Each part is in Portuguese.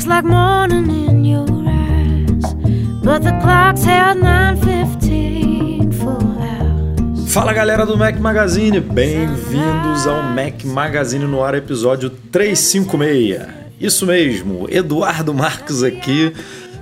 Looks like morning in your eyes, but the clock's held 9:15 for hours. Fala galera do Mac Magazine, bem-vindos ao Mac Magazine no ar, episódio 356. Isso mesmo, Eduardo Marques aqui,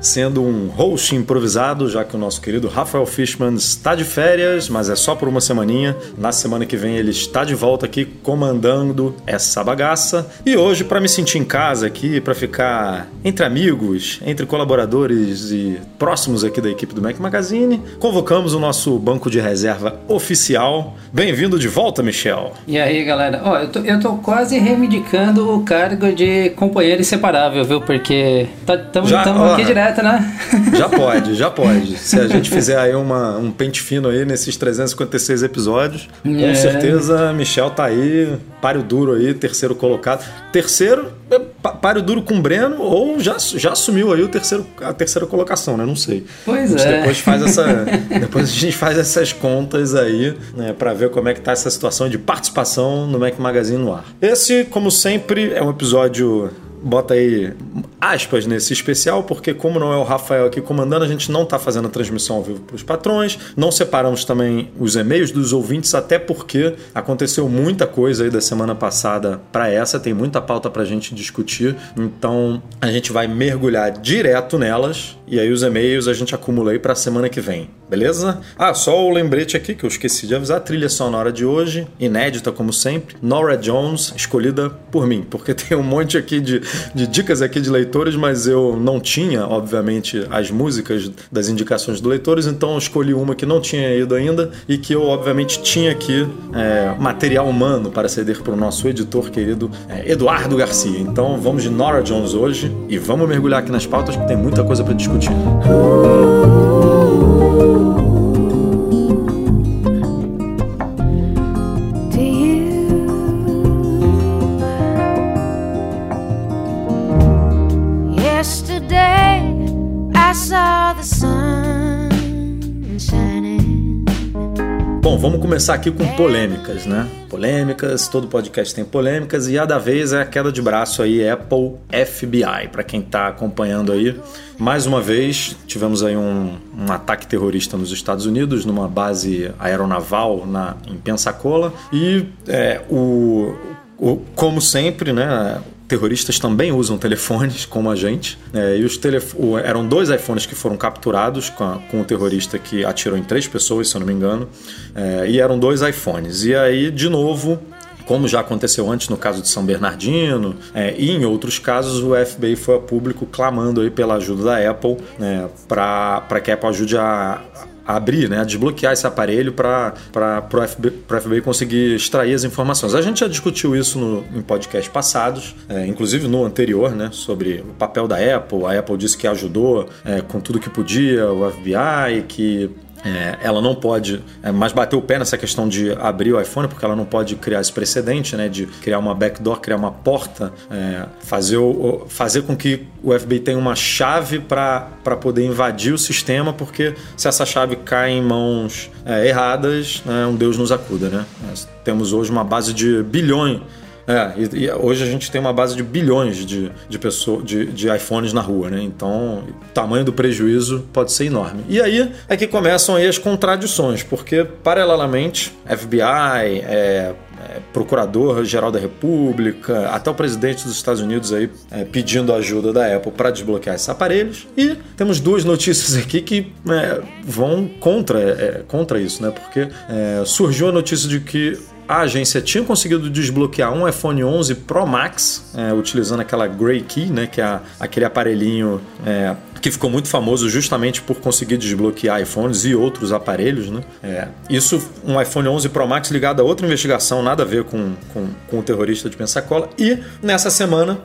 sendo um host improvisado, já que o nosso querido Rafael Fishman está de férias, mas é só por uma semaninha. Na semana que vem ele está de volta aqui comandando essa bagaça. E hoje, para me sentir em casa aqui, para ficar entre amigos, entre colaboradores e próximos aqui da equipe do Mac Magazine, convocamos o nosso banco de reserva oficial. Bem-vindo de volta, Michel. E aí, galera? Ó, eu tô, eu tô quase reivindicando o cargo de companheiro inseparável, viu? Porque estamos ó, aqui direto, né? Já pode, já pode. Se a gente fizer aí uma, um pente fino aí nesses 356 episódios, com É. certeza Michel tá aí, páreo duro aí, terceiro colocado. Terceiro, é, páreo duro com Breno, ou já, já assumiu aí o terceiro, a terceira colocação, né? Não sei. Pois a gente é. Depois, faz essa, depois a gente faz essas contas aí, né, pra ver como é que tá essa situação de participação no Mac Magazine no ar. Esse, como sempre, é um episódio bota aí aspas nesse especial, porque como não é o Rafael aqui comandando, a gente não está fazendo a transmissão ao vivo para os patrões, não separamos também os e-mails dos ouvintes, até porque aconteceu muita coisa aí da semana passada para essa, tem muita pauta para a gente discutir, então a gente vai mergulhar direto nelas. E aí os e-mails a gente acumula aí para a semana que vem, beleza? Ah, só o lembrete aqui que eu esqueci de avisar, a trilha sonora de hoje, inédita como sempre, Nora Jones, escolhida por mim, porque tem um monte aqui de, de dicas aqui de leitores, mas eu não tinha, obviamente, as músicas das indicações do leitores, então eu escolhi uma que não tinha ido ainda e que eu, obviamente, tinha aqui é, material humano para ceder para o nosso editor querido é, Eduardo Garcia. Então vamos de Nora Jones hoje e vamos mergulhar aqui nas pautas, porque tem muita coisa para discutir. To começar aqui com polêmicas, né? Polêmicas, todo podcast tem polêmicas e a da vez é a queda de braço aí Apple FBI, para quem tá acompanhando aí. Mais uma vez, tivemos aí um, um ataque terrorista nos Estados Unidos, numa base aeronaval na, em Pensacola e é, o, o- como sempre, né? Terroristas também usam telefones como a gente. né, e os telef eram dois iPhones que foram capturados com, a- com o terrorista que atirou em três pessoas, se eu não me engano. É, e eram dois iPhones. E aí, de novo, como já aconteceu antes no caso de São Bernardino é, e em outros casos, o FBI foi a público clamando aí pela ajuda da Apple né, para que a Apple ajude a abrir, né, desbloquear esse aparelho para o FBI, FBI conseguir extrair as informações. A gente já discutiu isso no, em podcasts passados, é, inclusive no anterior, né, sobre o papel da Apple. A Apple disse que ajudou é, com tudo que podia, o FBI, que é, ela não pode, é, mas bateu o pé nessa questão de abrir o iPhone, porque ela não pode criar esse precedente, né, de criar uma backdoor, criar uma porta, é, fazer, o, fazer com que o FBI tenha uma chave para poder invadir o sistema, porque se essa chave cai em mãos é, erradas, né, um Deus nos acuda, né? Nós temos hoje uma base de bilhões é, e, e hoje a gente tem uma base de bilhões de, de, pessoas, de, de iPhones na rua, né? Então, o tamanho do prejuízo pode ser enorme. E aí é que começam aí as contradições, porque, paralelamente, FBI, é, é, Procurador-Geral da República, até o presidente dos Estados Unidos aí é, pedindo ajuda da Apple para desbloquear esses aparelhos. E temos duas notícias aqui que é, vão contra, é, contra isso, né? Porque é, surgiu a notícia de que a agência tinha conseguido desbloquear um iPhone 11 Pro Max, é, utilizando aquela Grey Key, né, que é aquele aparelhinho é, que ficou muito famoso justamente por conseguir desbloquear iPhones e outros aparelhos. Né? É, isso, um iPhone 11 Pro Max ligado a outra investigação, nada a ver com, com, com o terrorista de Pensacola. E nessa semana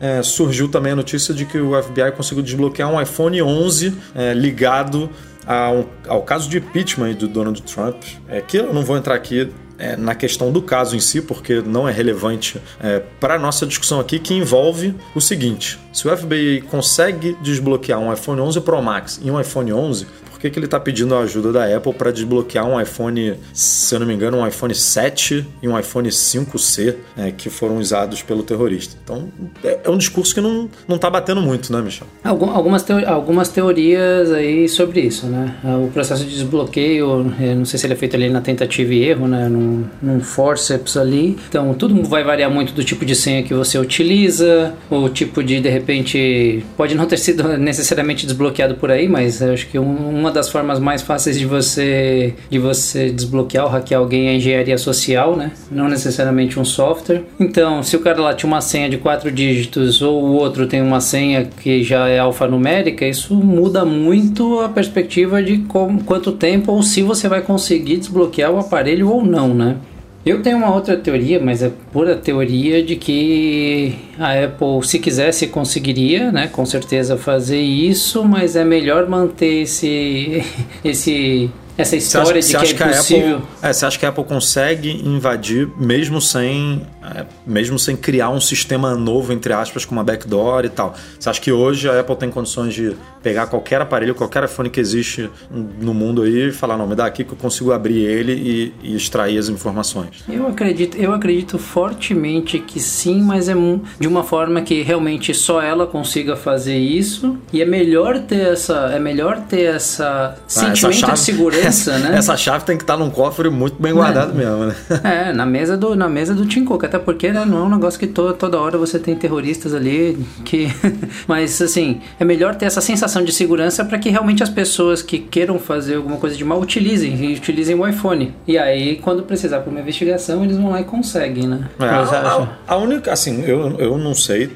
é, surgiu também a notícia de que o FBI conseguiu desbloquear um iPhone 11 é, ligado ao, ao caso de impeachment do Donald Trump, é, que eu não vou entrar aqui é, na questão do caso em si, porque não é relevante é, para a nossa discussão aqui, que envolve o seguinte: se o FBI consegue desbloquear um iPhone 11 Pro Max e um iPhone 11, que, que ele está pedindo a ajuda da Apple para desbloquear um iPhone, se eu não me engano, um iPhone 7 e um iPhone 5C né, que foram usados pelo terrorista. Então é, é um discurso que não, não tá batendo muito, né, Michel? Algumas, teori algumas teorias aí sobre isso, né? O processo de desbloqueio, não sei se ele é feito ali na tentativa e erro, né? Num, num forceps ali. Então tudo vai variar muito do tipo de senha que você utiliza, o tipo de, de repente, pode não ter sido necessariamente desbloqueado por aí, mas acho que uma das formas mais fáceis de você de você desbloquear ou hackear alguém é engenharia social, né? Não necessariamente um software. Então, se o cara lá tinha uma senha de quatro dígitos ou o outro tem uma senha que já é alfanumérica, isso muda muito a perspectiva de como, quanto tempo ou se você vai conseguir desbloquear o aparelho ou não, né? Eu tenho uma outra teoria, mas é pura teoria de que a Apple, se quisesse, conseguiria, né, com certeza fazer isso, mas é melhor manter esse, esse essa história acha, de que é impossível. Apple, é, você acha que a Apple consegue invadir mesmo sem, é, mesmo sem criar um sistema novo, entre aspas, com uma backdoor e tal? Você acha que hoje a Apple tem condições de pegar qualquer aparelho, qualquer iPhone que existe no mundo aí e falar, não, me dá aqui que eu consigo abrir ele e, e extrair as informações? Eu acredito, eu acredito fortemente que sim, mas é de uma forma que realmente só ela consiga fazer isso e é melhor ter essa, é melhor ter essa ah, sentimento essa de segurança essa, né? Essa chave tem que estar num cofre muito bem guardado é. mesmo, né? É, na mesa do, na mesa do Tim Cook, até porque né, não é um negócio que to, toda hora você tem terroristas ali que... Mas, assim, é melhor ter essa sensação de segurança para que realmente as pessoas que queiram fazer alguma coisa de mal utilizem, e utilizem o iPhone. E aí, quando precisar para uma investigação, eles vão lá e conseguem, né? É, a, a, a única, assim, eu, eu não sei,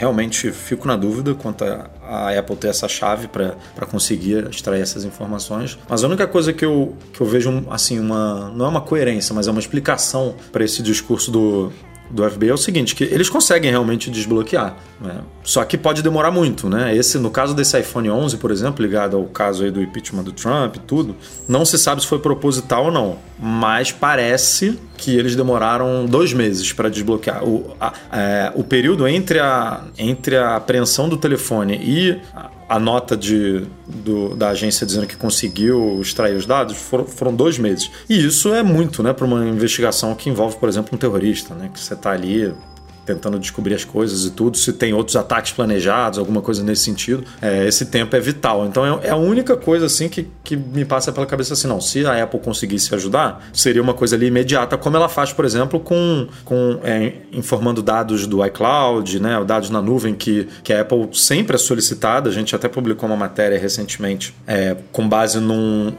realmente fico na dúvida quanto a, a Apple ter essa chave para conseguir extrair essas informações. Mas a única coisa que eu, que eu vejo, assim, uma. Não é uma coerência, mas é uma explicação para esse discurso do, do FBI é o seguinte, que eles conseguem realmente desbloquear, né? só que pode demorar muito, né? Esse, no caso desse iPhone 11, por exemplo, ligado ao caso aí do impeachment do Trump e tudo, não se sabe se foi proposital ou não, mas parece que eles demoraram dois meses para desbloquear. O, a, é, o período entre a, entre a apreensão do telefone e a nota de, do, da agência dizendo que conseguiu extrair os dados foram, foram dois meses. E isso é muito, né, para uma investigação que envolve, por exemplo, um terrorista, né, que você está ali tentando descobrir as coisas e tudo, se tem outros ataques planejados, alguma coisa nesse sentido, é, esse tempo é vital. Então é, é, a única coisa assim que, que me passa pela cabeça assim, não, se a Apple conseguisse ajudar, seria uma coisa ali imediata, como ela faz, por exemplo, com, com é, informando dados do iCloud, né, dados na nuvem que, que a Apple sempre é solicitada, a gente até publicou uma matéria recentemente é, com base num,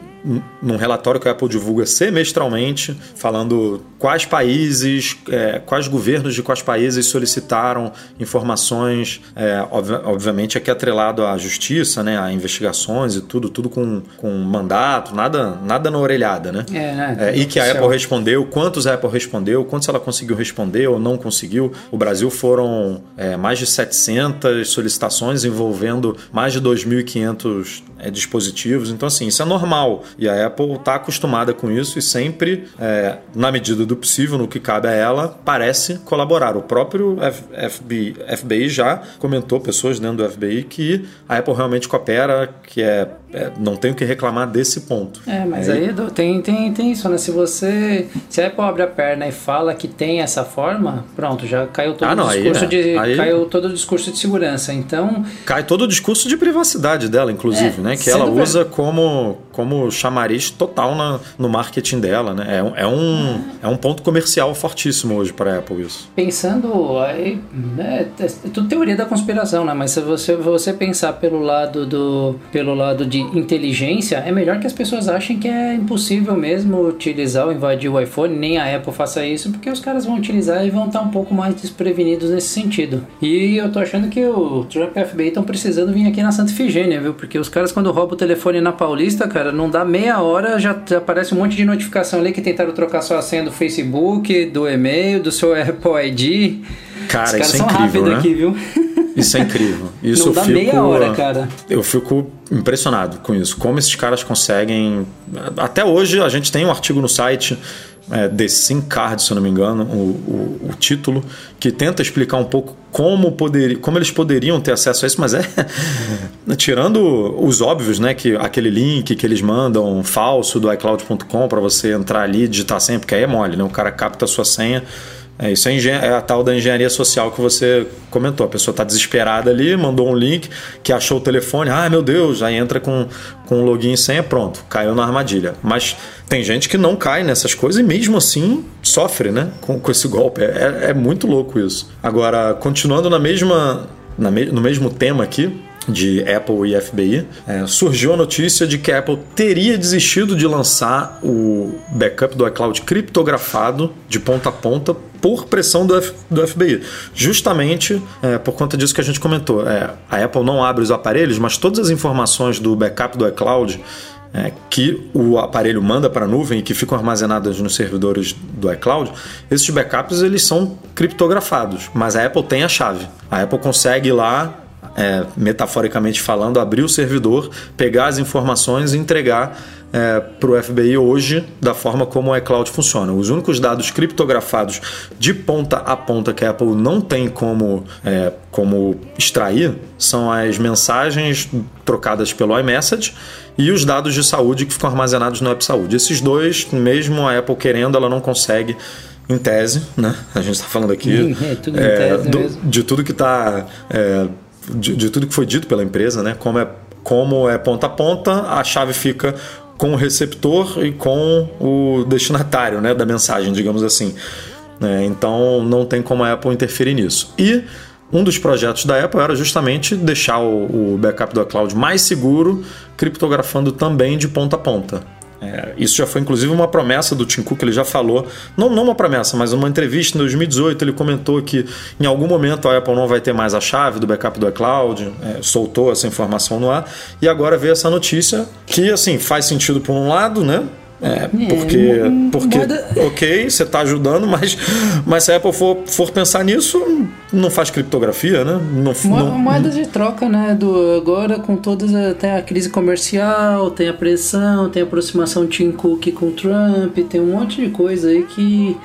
num relatório que a Apple divulga semestralmente, falando quais países, é, quais governos de quais países solicitaram informações, é, ob obviamente aqui atrelado à justiça, né, a investigações e tudo, tudo com, com mandato, nada, nada na orelhada, né? É, né? É, e que a Apple respondeu, quantos a Apple respondeu, quantos ela conseguiu responder ou não conseguiu. O Brasil foram é, mais de 700 solicitações envolvendo mais de 2.500 é, dispositivos, então assim, isso é normal. E a Apple está acostumada com isso e sempre, é, na medida do possível, no que cabe a ela, parece colaborar. O próprio FBI, FBI já comentou, pessoas dentro do FBI, que a Apple realmente coopera, que é, é não tem o que reclamar desse ponto. É, mas aí, aí tem, tem, tem isso, né? Se você. Se a Apple abre a perna e fala que tem essa forma, pronto, já caiu todo ah, não, o discurso aí, é. de. Aí... Caiu todo o discurso de segurança. Então. Cai todo o discurso de privacidade dela, inclusive, é, né? Que ela usa como como chamariz total na, no marketing dela, né? É, um- é um, é um ponto comercial fortíssimo hoje para a Apple isso. Pensando, aí, né, é tudo teoria da conspiração, né? Mas se você, você pensar pelo lado do pelo lado de inteligência, é melhor que as pessoas achem que é impossível mesmo utilizar ou invadir o iPhone, nem a Apple faça isso, porque os caras vão utilizar e vão estar um pouco mais desprevenidos nesse sentido. E eu tô achando que o Trump e a FBI estão precisando vir aqui na Santa Ifigênia, viu? Porque os caras quando roubam o telefone na Paulista, cara, não dá meia hora, já, aparece um monte de notificação ali que tentaram trocar sua senha do Facebook, do e-mail, do seu Apple ID. Cara, Os caras isso é são incrível, né? aqui, viu? Isso é incrível. Isso Não dá fico, meia hora, cara. Eu fico impressionado com isso. Como esses caras conseguem. Até hoje a gente tem um artigo no site. É, The Sim Card, se eu não me engano, o, o, o título, que tenta explicar um pouco como, poder, como eles poderiam ter acesso a isso, mas é tirando os óbvios, né? Que aquele link que eles mandam falso do iCloud.com para você entrar ali e digitar senha, porque aí é mole, né? O cara capta a sua senha. É, isso é, é a tal da engenharia social que você comentou. A pessoa está desesperada ali, mandou um link que achou o telefone, ah, meu Deus, aí entra com, com login e senha, pronto, caiu na armadilha. Mas tem gente que não cai nessas coisas e mesmo assim sofre né, com, com esse golpe. É, é muito louco isso. Agora, continuando na mesma, na me- no mesmo tema aqui, de Apple e FBI, é, surgiu a notícia de que a Apple teria desistido de lançar o backup do iCloud criptografado de ponta a ponta por pressão do, F- do FBI. Justamente é, por conta disso que a gente comentou. É, a Apple não abre os aparelhos, mas todas as informações do backup do iCloud é, que o aparelho manda para a nuvem e que ficam armazenadas nos servidores do iCloud, esses backups eles são criptografados, mas a Apple tem a chave. A Apple consegue ir lá é, metaforicamente falando, abrir o servidor, pegar as informações e entregar para o FBI hoje da forma como o iCloud funciona. Os únicos dados criptografados de ponta a ponta que a Apple não tem como, é, como extrair são as mensagens trocadas pelo iMessage e os dados de saúde que ficam armazenados no App Saúde. Esses dois, mesmo a Apple querendo, ela não consegue em tese, né? A gente está falando aqui É, tudo tese do- de tudo que está de, de tudo que foi dito pela empresa, né? Como é, como é ponta a ponta, a chave fica com o receptor e com o destinatário né, da mensagem, digamos assim. É, então não tem como a Apple interferir nisso. E um dos projetos da Apple era justamente deixar o, o backup do iCloud mais seguro, criptografando também de ponta a ponta. É, isso já foi inclusive uma promessa do Tim Cook, ele já falou, não, não uma promessa, mas uma entrevista em 2018, ele comentou que em algum momento a Apple não vai ter mais a chave do backup do iCloud, é, soltou essa informação no ar, e agora veio essa notícia que assim faz sentido por um lado, né? É, porque, porque moda- ok, você está ajudando, mas, mas se a Apple for, for pensar nisso, não faz criptografia, né? Não, Mo- não- Moedas de troca, né? Do, agora com todas. a- Tem a crise comercial, tem a pressão, tem a aproximação Tim Cook com Trump, tem um monte de coisa aí que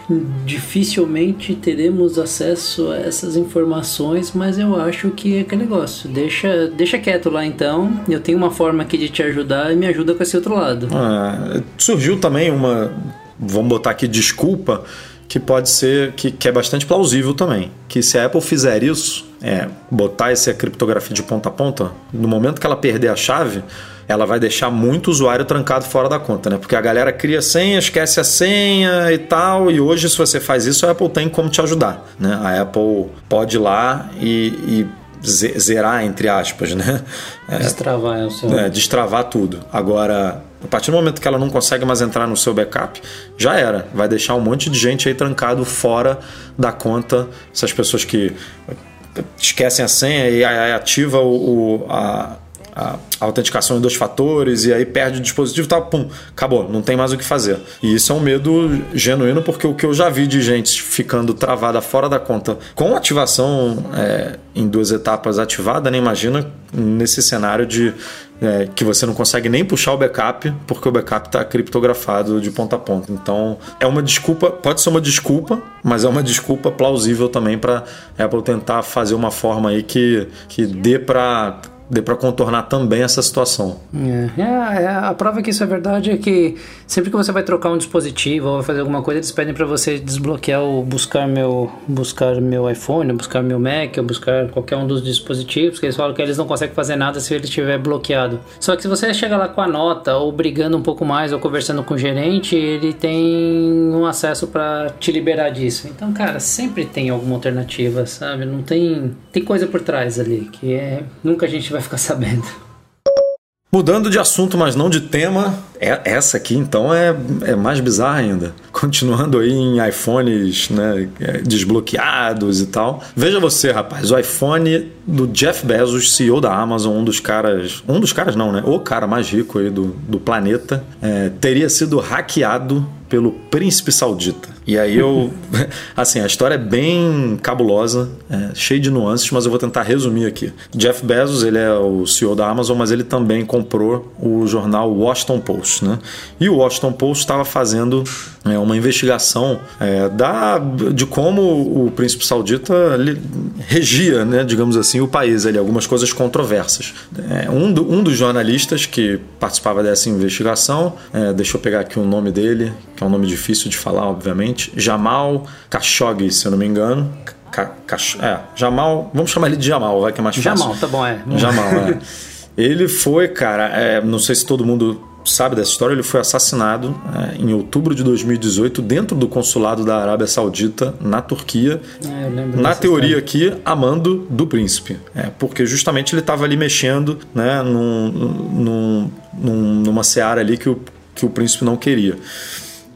dificilmente teremos acesso a essas informações, mas eu acho que é aquele negócio. Deixa, deixa quieto lá então. Eu tenho uma forma aqui de te ajudar e me ajuda com esse outro lado. Ah, surgiu também uma, vamos botar aqui desculpa, que pode ser, que, que é bastante plausível também. Que se a Apple fizer isso, é, botar essa criptografia de ponta a ponta, no momento que ela perder a chave, ela vai deixar muito usuário trancado fora da conta, né? Porque a galera cria senha, esquece a senha e tal, e hoje se você faz isso, a Apple tem como te ajudar, né? A Apple pode ir lá e, e ze- zerar, entre aspas, né? Destravar é é, destravar tudo. Agora, a partir do momento que ela não consegue mais entrar no seu backup, já era. Vai deixar um monte de gente aí trancado fora da conta. Essas pessoas que esquecem a senha e ativa o, o- a, a autenticação em dois fatores e aí perde o dispositivo e tal, pum, acabou, não tem mais o que fazer. E isso é um medo genuíno porque o que eu já vi de gente ficando travada fora da conta com ativação é, em duas etapas ativada, nem imagina nesse cenário de é, que você não consegue nem puxar o backup porque o backup está criptografado de ponta a ponta. Então é uma desculpa, pode ser uma desculpa, mas é uma desculpa plausível também para Apple tentar fazer uma forma aí que, que dê para dê para contornar também essa situação. É, é, é, a prova que isso é verdade é que sempre que você vai trocar um dispositivo ou fazer alguma coisa, eles pedem para você desbloquear ou buscar meu, buscar meu iPhone, buscar meu Mac, ou buscar qualquer um dos dispositivos, que eles falam que eles não conseguem fazer nada se ele estiver bloqueado. Só que se você chega lá com a nota, ou brigando um pouco mais, ou conversando com o gerente, ele tem um acesso para te liberar disso. Então, cara, sempre tem alguma alternativa, sabe? Não tem. Tem coisa por trás ali, que é. Nunca a gente vai ficar sabendo. Mudando de assunto, mas não de tema, é, essa aqui então é, é mais bizarra ainda. Continuando aí em iPhones né, é, desbloqueados e tal. Veja você, rapaz, o iPhone do Jeff Bezos, CEO da Amazon, um dos caras. Um dos caras não, né? O cara mais rico aí do, do planeta, é, teria sido hackeado pelo príncipe saudita. E aí eu. Assim, a história é bem cabulosa, é, cheia de nuances, mas eu vou tentar resumir aqui. Jeff Bezos, ele é o CEO da Amazon, mas ele também comprou o jornal Washington Post, né? E o Washington Post estava fazendo é, uma investigação é, da, de como o príncipe saudita regia, né, digamos assim, o país, ali, algumas coisas controversas. É, um, do, um dos jornalistas que participava dessa investigação, é, deixa eu pegar aqui o nome dele, que é um nome difícil de falar, obviamente, Jamal Khashoggi, se eu não me engano. é, Jamal, vamos chamar ele de Jamal, vai que é mais fácil. Jamal, tá bom, é. Jamal, é. Ele foi, cara, é, não sei se todo mundo sabe dessa história, ele foi assassinado é, em outubro de 2018 dentro do consulado da Arábia Saudita na Turquia. É, na teoria história. aqui, amando do príncipe. É, porque justamente ele estava ali mexendo né, num, num, num, numa seara ali que o, que o príncipe não queria.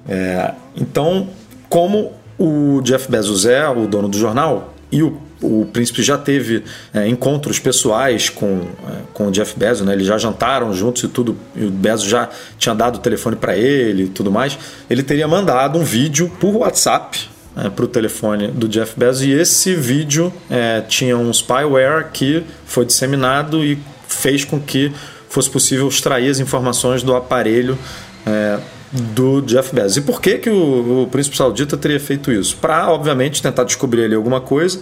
É, então, como o Jeff Bezos é o dono do jornal e o o príncipe já teve é, encontros pessoais com, é, com o Jeff Bezos, né? eles já jantaram juntos e tudo, e o Bezos já tinha dado o telefone para ele e tudo mais. Ele teria mandado um vídeo por WhatsApp é, para o telefone do Jeff Bezos e esse vídeo é, tinha um spyware que foi disseminado e fez com que fosse possível extrair as informações do aparelho é, do Jeff Bezos. E por que, que o, o príncipe saudita teria feito isso? Para, obviamente, tentar descobrir ali alguma coisa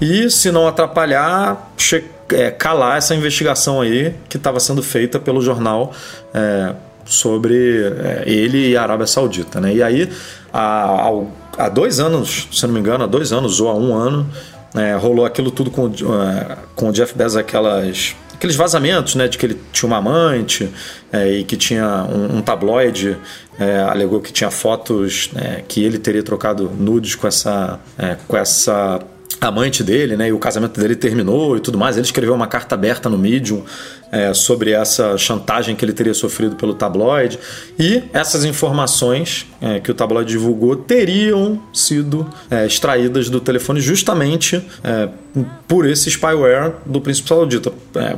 e, se não atrapalhar, é, calar essa investigação aí que estava sendo feita pelo jornal é, sobre é, ele e a Arábia Saudita. Né? E aí, há, há dois anos, se não me engano, há dois anos ou há um ano, é, rolou aquilo tudo com, é, com o Jeff Bezos, aquelas aqueles vazamentos, né, de que ele tinha uma amante é, e que tinha um, um tabloide é, alegou que tinha fotos é, que ele teria trocado nudes com essa, é, com essa amante dele, né? E o casamento dele terminou e tudo mais. Ele escreveu uma carta aberta no Medium é, sobre essa chantagem que ele teria sofrido pelo tabloide. E essas informações é, que o tabloide divulgou teriam sido é, extraídas do telefone justamente é, por esse spyware do príncipe saudita. É,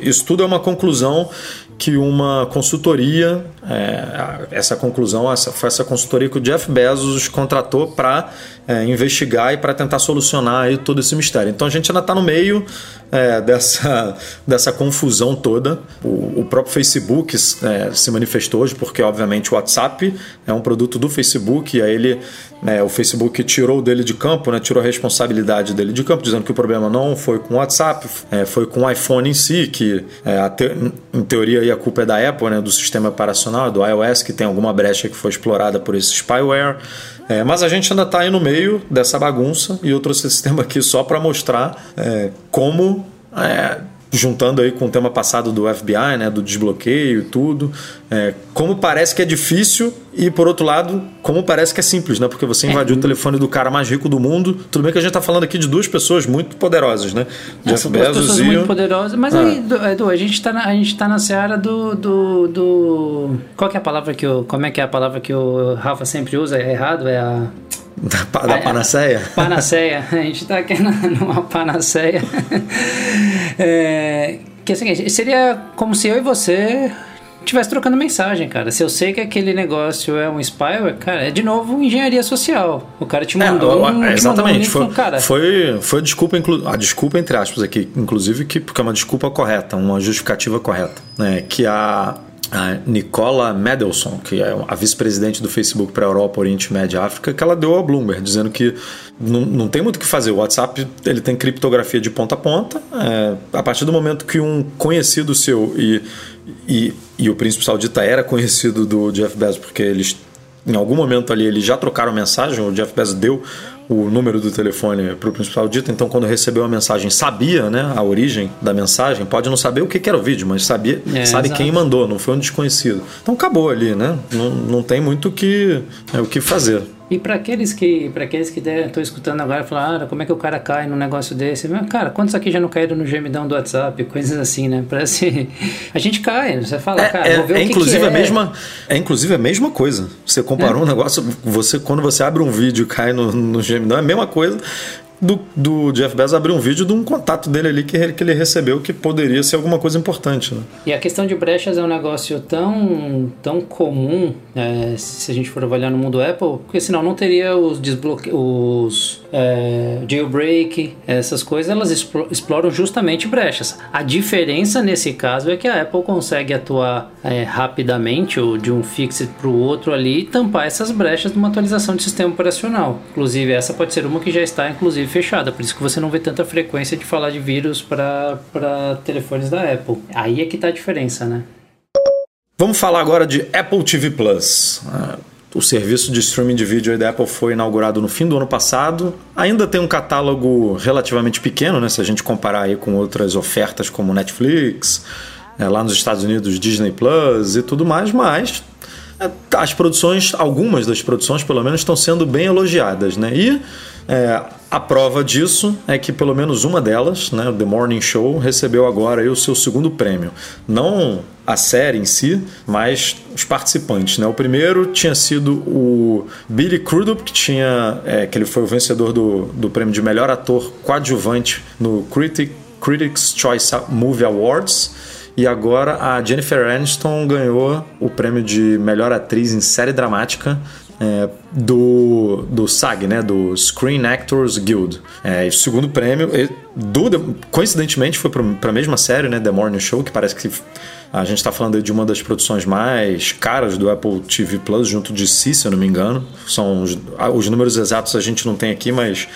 isso tudo é uma conclusão que uma consultoria, é, essa conclusão, essa, foi essa consultoria que o Jeff Bezos contratou para é, investigar e para tentar solucionar aí todo esse mistério. Então a gente ainda está no meio é, dessa, dessa confusão toda. O, o próprio Facebook é, se manifestou hoje, porque obviamente o WhatsApp é um produto do Facebook, e aí ele, é, o Facebook tirou dele de campo, né, tirou a responsabilidade dele de campo, dizendo que o problema não foi com o WhatsApp, é, foi com o iPhone em si, que é, te, em teoria a culpa é da Apple, né, do sistema operacional, do iOS, que tem alguma brecha que foi explorada por esse spyware. É, mas a gente ainda está aí no meio dessa bagunça e eu trouxe esse tema aqui só para mostrar é, como, é, juntando aí com o tema passado do FBI, né, do desbloqueio e tudo, é, como parece que é difícil e, por outro lado, como parece que é simples, né? Porque você invadiu é. o telefone do cara mais rico do mundo. Tudo bem que a gente está falando aqui de duas pessoas muito poderosas, né? É, Jeff duas Bezos pessoas e... muito poderosas. Mas ah. aí, Edu, a gente está na, a gente tá na seara do, do, do... Qual que é a palavra que o... Como é que é a palavra que o Rafa sempre usa? É errado? É a... Da, da panaceia? Panaceia. A gente está aqui numa panaceia. é, que assim, seria como se eu e você estivesse trocando mensagem, cara. Se eu sei que aquele negócio é um spyware, cara, é de novo engenharia social. O cara te mandou é, um, Exatamente. Mandou um foi, cara. foi, foi a desculpa, a desculpa entre aspas aqui, inclusive, que, porque é uma desculpa correta, uma justificativa correta. Né? Que a a Nicola Mendelson, que é a vice-presidente do Facebook para a Europa, Oriente Médio e África, que ela deu ao Bloomberg, dizendo que não, não tem muito o que fazer. O WhatsApp ele tem criptografia de ponta a ponta. É, a partir do momento que um conhecido seu e, e, e o príncipe saudita era conhecido do Jeff Bezos, porque eles em algum momento ali eles já trocaram mensagem, o Jeff Bezos deu o número do telefone para o principal dito, então quando recebeu a mensagem sabia né, a origem da mensagem, pode não saber o que, que era o vídeo, mas sabia, É, sabe exato. quem mandou, não foi um desconhecido. Então acabou ali, né? Não, não tem muito o que, é, o que fazer. E para aqueles que para aqueles que estão escutando agora falar, ah, como é que o cara cai num negócio desse? Cara, quantos aqui já não caíram no gemidão do WhatsApp, coisas assim, né? Parece a gente cai, você fala, É, cara, é- vou ver é o que inclusive que é. a mesma é inclusive a mesma coisa. Você comparou um negócio, você quando você abre um vídeo e cai no, no gemidão, é a mesma coisa do, do Jeff Bezos abrir um vídeo de um contato dele ali que, ele- que ele recebeu que poderia ser alguma coisa importante. Né? E a questão de brechas é um negócio tão, tão comum, é, se a gente for avaliar no mundo Apple, porque senão não teria os desbloque... é, jailbreak, essas coisas, elas explo- exploram justamente brechas. A diferença nesse caso é que a Apple consegue atuar é, rapidamente, ou de um fixed para o outro ali, e tampar essas brechas numa atualização de sistema operacional. Inclusive, essa pode ser uma que já está, inclusive, fechada, por isso que você não vê tanta frequência de falar de vírus para telefones da Apple. Aí é que está a diferença, né? Vamos falar agora de Apple TV Plus. Ah, O serviço de streaming de vídeo da Apple foi inaugurado no fim do ano passado. Ainda tem um catálogo relativamente pequeno, né? Se a gente comparar aí com outras ofertas como Netflix, é, lá nos Estados Unidos Disney Plus e tudo mais, mas é, as produções, algumas das produções pelo menos, estão sendo bem elogiadas, né? E é, a prova disso é que pelo menos uma delas, né, The Morning Show, recebeu agora o seu segundo prêmio. Não a série em si, mas os participantes. Né? O primeiro tinha sido o Billy Crudup, que, tinha, é, que ele foi o vencedor do, do prêmio de melhor ator coadjuvante no Critic, Critics' Choice Movie Awards. E agora a Jennifer Aniston ganhou o prêmio de melhor atriz em série dramática é, do, do SAG, né, do Screen Actors Guild. É, segundo prêmio, do, coincidentemente, foi para a mesma série, né, The Morning Show, que parece que a gente está falando de uma das produções mais caras do Apple TV Plus, junto de si, se eu não me engano. São os, os números exatos a gente não tem aqui, mas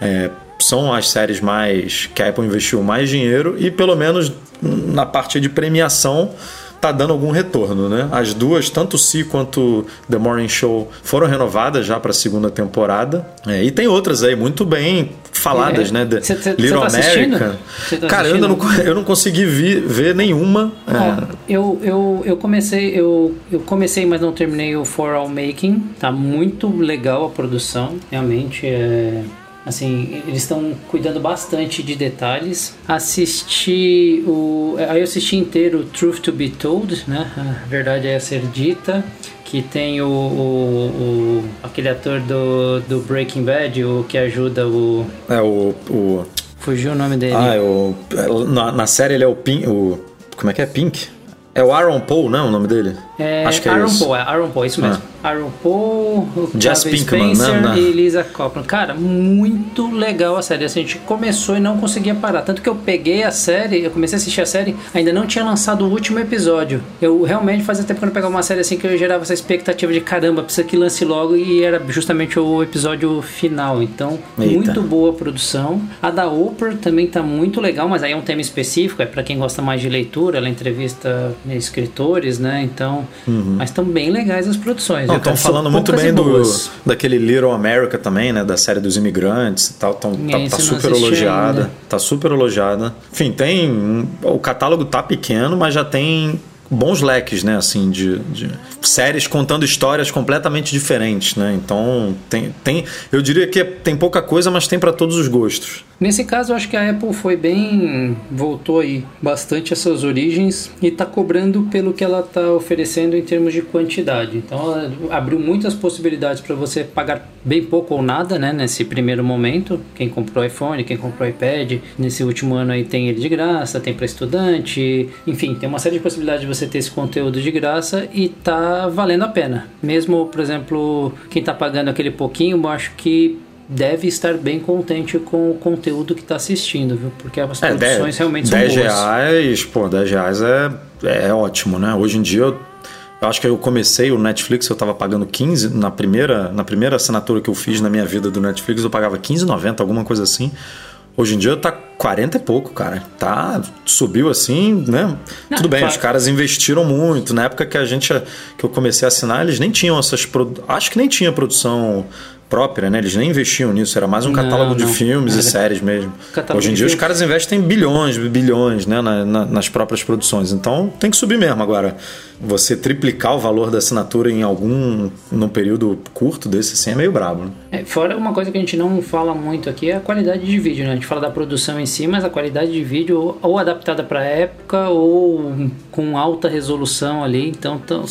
é, são as séries mais que a Apple investiu mais dinheiro e pelo menos na parte de premiação tá dando algum retorno, né? As duas, tanto Si quanto The Morning Show, foram renovadas já para a segunda temporada. É, e tem outras aí muito bem faladas, É. né? The Cê- cê- cê Little tá? America. Tá Cara, eu não, eu não consegui vi- ver nenhuma. É, Ó, eu, eu, eu comecei, eu, eu comecei, mas não terminei o For All Making. Tá muito legal a produção, realmente é. Assim, eles estão cuidando bastante de detalhes. Assisti o. Aí eu assisti inteiro Truth to Be Told, né? A verdade é a ser dita. Que tem o, o, o- aquele ator do, do Breaking Bad, o que ajuda o. é o, o Fugiu o nome dele. Ah, é o, na, na série ele é o Pink. O, como é que é? Pink? É o Aaron Paul, não é o nome dele? É, Acho que é Aaron isso. Paul, é Aaron Paul, isso mesmo. Aaron Paul, Octavia Pinkman, Spencer né, né? e Lisa Copeland. Cara, muito legal a série. Assim, a gente começou e não conseguia parar. Tanto que eu peguei a série, eu comecei a assistir a série, ainda não tinha lançado o último episódio. Eu realmente fazia tempo que eu não pegava uma série assim que eu gerava essa expectativa de caramba, precisa que lance logo e era justamente o episódio final. Então, Eita. muito boa a produção. A da Oprah também tá muito legal, mas aí é um tema específico, é para quem gosta mais de leitura, ela entrevista né, escritores, né? Então, mas estão bem legais as produções. Estão falando muito bem do, daquele Little America também, né? Da série dos imigrantes e tal. Tão, tá, tá super elogiada. ainda. Tá super elogiada. Enfim, tem. O catálogo tá pequeno, mas já tem bons leques, né? Assim, de, de séries contando histórias completamente diferentes, né? Então, tem, tem. Eu diria que tem pouca coisa, mas tem para todos os gostos. Nesse caso, eu acho que a Apple foi bem. voltou aí bastante às suas origens e está cobrando pelo que ela está oferecendo em termos de quantidade. Então, ela abriu muitas possibilidades para você pagar bem pouco ou nada, né? Nesse primeiro momento. Quem comprou iPhone, quem comprou iPad, nesse último ano aí tem ele de graça, tem para estudante, enfim, tem uma série de possibilidades de você ter esse conteúdo de graça e tá valendo a pena. Mesmo, por exemplo, quem tá pagando aquele pouquinho, eu acho que deve estar bem contente com o conteúdo que está assistindo, viu? Porque as É, produções 10, realmente são 10 boas. reais, pô, 10 reais é, é ótimo, né? Hoje em dia, eu, eu acho que eu comecei o Netflix, eu tava pagando 15, na primeira, na primeira assinatura que eu fiz na minha vida do Netflix, eu pagava 15,90, alguma coisa assim. Hoje em dia tá 40 e pouco, cara. Tá, subiu assim, né? Não, Tudo bem, claro. os caras investiram muito. Na época que a gente, que eu comecei a assinar, eles nem tinham essas, acho que nem tinha produção própria, né? Eles nem investiam nisso, era mais um Não, catálogo de não. filmes e Era séries mesmo. catálogo Hoje em de dia os filmes. caras investem bilhões, bilhões, né, na- na- nas próprias produções. Então tem que subir mesmo agora. Você triplicar o valor da assinatura em algum num período curto desse assim é meio brabo, né? É, fora uma coisa que a gente não fala muito aqui é a qualidade de vídeo, né? A gente fala da produção em si, mas a qualidade de vídeo ou, adaptada para época ou com alta resolução ali. Então, tão,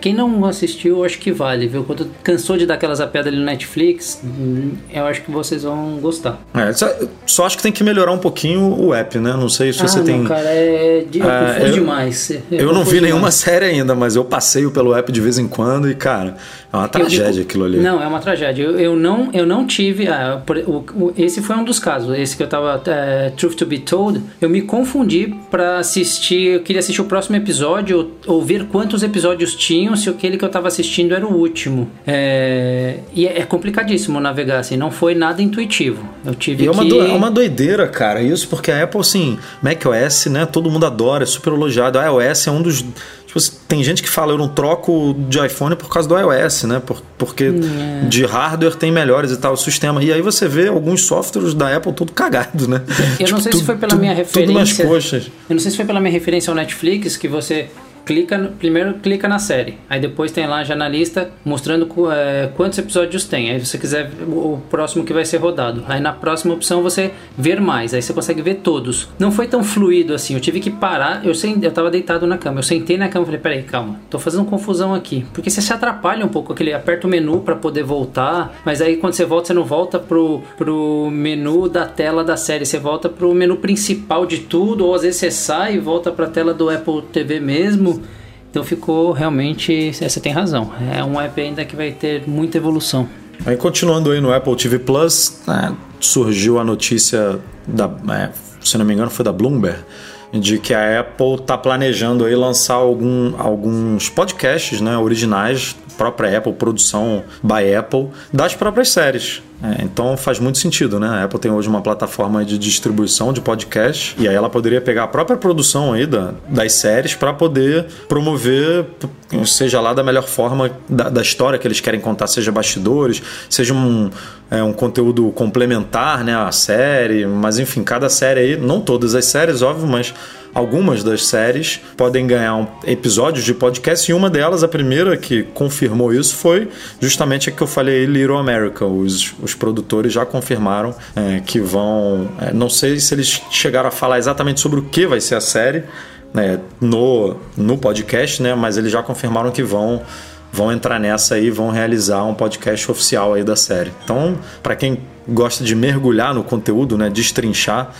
quem não assistiu, acho que vale, viu? Quando cansou de dar aquelas zapeadas ali no Netflix, hum, eu acho que vocês vão gostar. É, só, só acho que tem que melhorar um pouquinho o app, né? Não sei se ah, você não, tem. cara, é, de, eu Ah, confuso eu- demais. Eu não vi nenhuma demais. série ainda, mas eu passeio pelo app de vez em quando e, cara, é uma tragédia digo- aquilo ali. Não, é uma tragédia. Eu, eu não, eu não tive. ah, o- o- esse foi um dos casos. Esse que eu tava. é, Truth to be Told. Eu me confundi pra assistir. Eu queria assistir o próximo episódio, ou, ou ver quantos episódios tinham, se aquele que eu tava assistindo era o último. É, e é, é complicadíssimo navegar assim. Não foi nada intuitivo. Eu tive E é uma, que. do- é uma doideira, cara, isso, porque a Apple, assim, macOS, né, todo mundo adora, é super elogiado. A iOS é um dos. Tipo, assim, tem gente que fala, eu não troco de iPhone por causa do iOS, né? por- porque É. de hardware tem melhores e tal o sistema. E aí você vê alguns softwares da Apple tudo cagado, né? Eu não Tipo, sei se foi pela tudo- minha Tudo nas referência. coxas. Eu não sei se foi pela minha referência ao Netflix que você clica no- primeiro clica na série, aí depois tem lá já na lista mostrando é, quantos episódios tem. Aí você quiser o, o próximo que vai ser rodado. Aí na próxima opção você ver mais, aí você consegue ver todos. Não foi tão fluido assim. Eu tive que parar. Eu sen- eu tava deitado na cama. Eu sentei na cama e falei, peraí, calma, tô fazendo confusão aqui, porque você se atrapalha um pouco. Aquele aperta o menu para poder voltar, mas aí quando você volta você não volta pro pro menu da tela da série, você volta pro menu principal de tudo, ou às vezes você sai e volta pra tela do Apple TV mesmo. Então ficou realmente, você tem razão. É um app ainda que vai ter muita evolução. Aí continuando aí no Apple TV Plus, né, surgiu a notícia da, é, se não me engano, foi da Bloomberg, de que a Apple está planejando aí lançar algum, alguns podcasts, né, originais, própria Apple, produção by Apple, das próprias séries. É, então faz muito sentido, né? A Apple tem hoje uma plataforma de distribuição de podcast e aí ela poderia pegar a própria produção aí da, das séries para poder promover, seja lá da melhor forma da, da história que eles querem contar, seja bastidores, seja um, é, um conteúdo complementar, né? A série, mas enfim, cada série aí, não todas as séries, óbvio, mas algumas das séries podem ganhar um episódios de podcast e uma delas, a primeira que confirmou isso, foi justamente a que eu falei Little America. Os, os produtores já confirmaram é, que vão. é, não sei se eles chegaram a falar exatamente sobre o que vai ser a série né, no, no podcast, né, mas eles já confirmaram que vão. Vão entrar nessa aí, vão realizar um podcast oficial aí da série. Então, para quem gosta de mergulhar no conteúdo, né, destrinchar,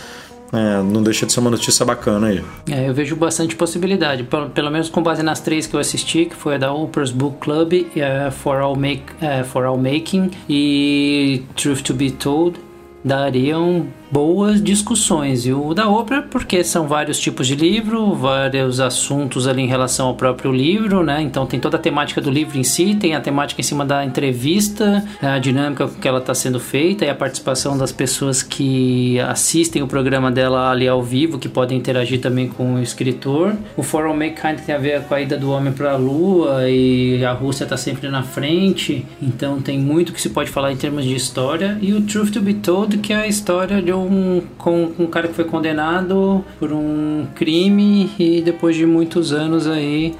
é, não deixa de ser uma notícia bacana aí. É, eu vejo bastante possibilidade, pelo, pelo menos com base nas três que eu assisti, que foi a da Oprah's Book Club, é, For, All Make, é, For All Making e Truth to Be Told, dariam boas discussões. E o da Oprah, porque são vários tipos de livro, vários assuntos ali em relação ao próprio livro, né? Então tem toda a temática do livro em si, tem a temática em cima da entrevista, a dinâmica com que ela está sendo feita e a participação das pessoas que assistem o programa dela ali ao vivo, que podem interagir também com o escritor. O For All Mankind tem a ver com a ida do homem para a lua e a Rússia está sempre na frente, então tem muito que se pode falar em termos de história. E o Truth to Be Told, que é a história de um, com, um cara que foi condenado por um crime e depois de muitos anos aí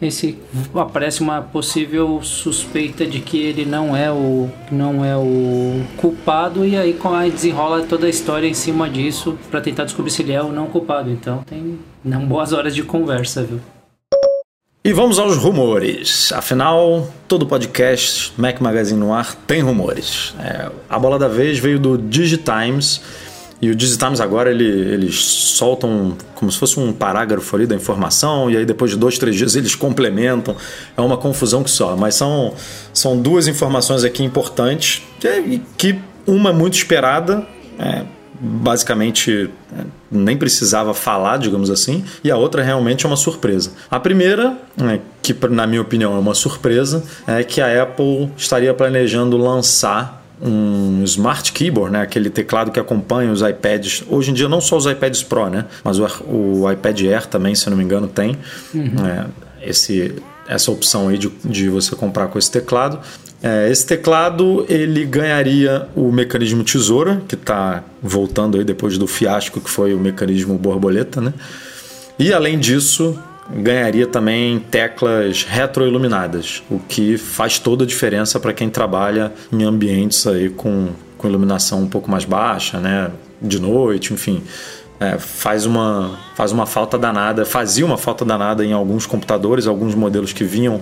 esse aparece uma possível suspeita de que ele não é o não é o culpado e aí com aí desenrola toda a história em cima disso para tentar descobrir se ele é ou não culpado. Então tem não boas horas de conversa, viu? E vamos aos rumores. Afinal, todo podcast Mac Magazine no ar tem rumores. É, a bola da vez veio do Digitimes. E o Digitimes agora ele, eles soltam como se fosse um parágrafo ali da informação, e aí depois de dois, três dias eles complementam. É uma confusão que só. Mas são, são duas informações aqui importantes que, que Uma é muito esperada, é, basicamente é, nem precisava falar, digamos assim, e a outra realmente é uma surpresa. A primeira, é, que na minha opinião é uma surpresa, é que a Apple estaria planejando lançar um Smart Keyboard, né? aquele teclado que acompanha os iPads. Hoje em dia, não só os iPads Pro, né? mas o, o iPad Air também, se não me engano, tem uhum. é, esse, essa opção aí de, de você comprar com esse teclado. É, esse teclado ele ganharia o mecanismo tesoura, que está voltando aí depois do fiasco que foi o mecanismo borboleta, né? E além disso, ganharia também teclas retroiluminadas, o que faz toda a diferença para quem trabalha em ambientes aí com, com iluminação um pouco mais baixa, né? De noite, enfim. É, faz, uma, faz uma falta danada, fazia uma falta danada em alguns computadores, alguns modelos que vinham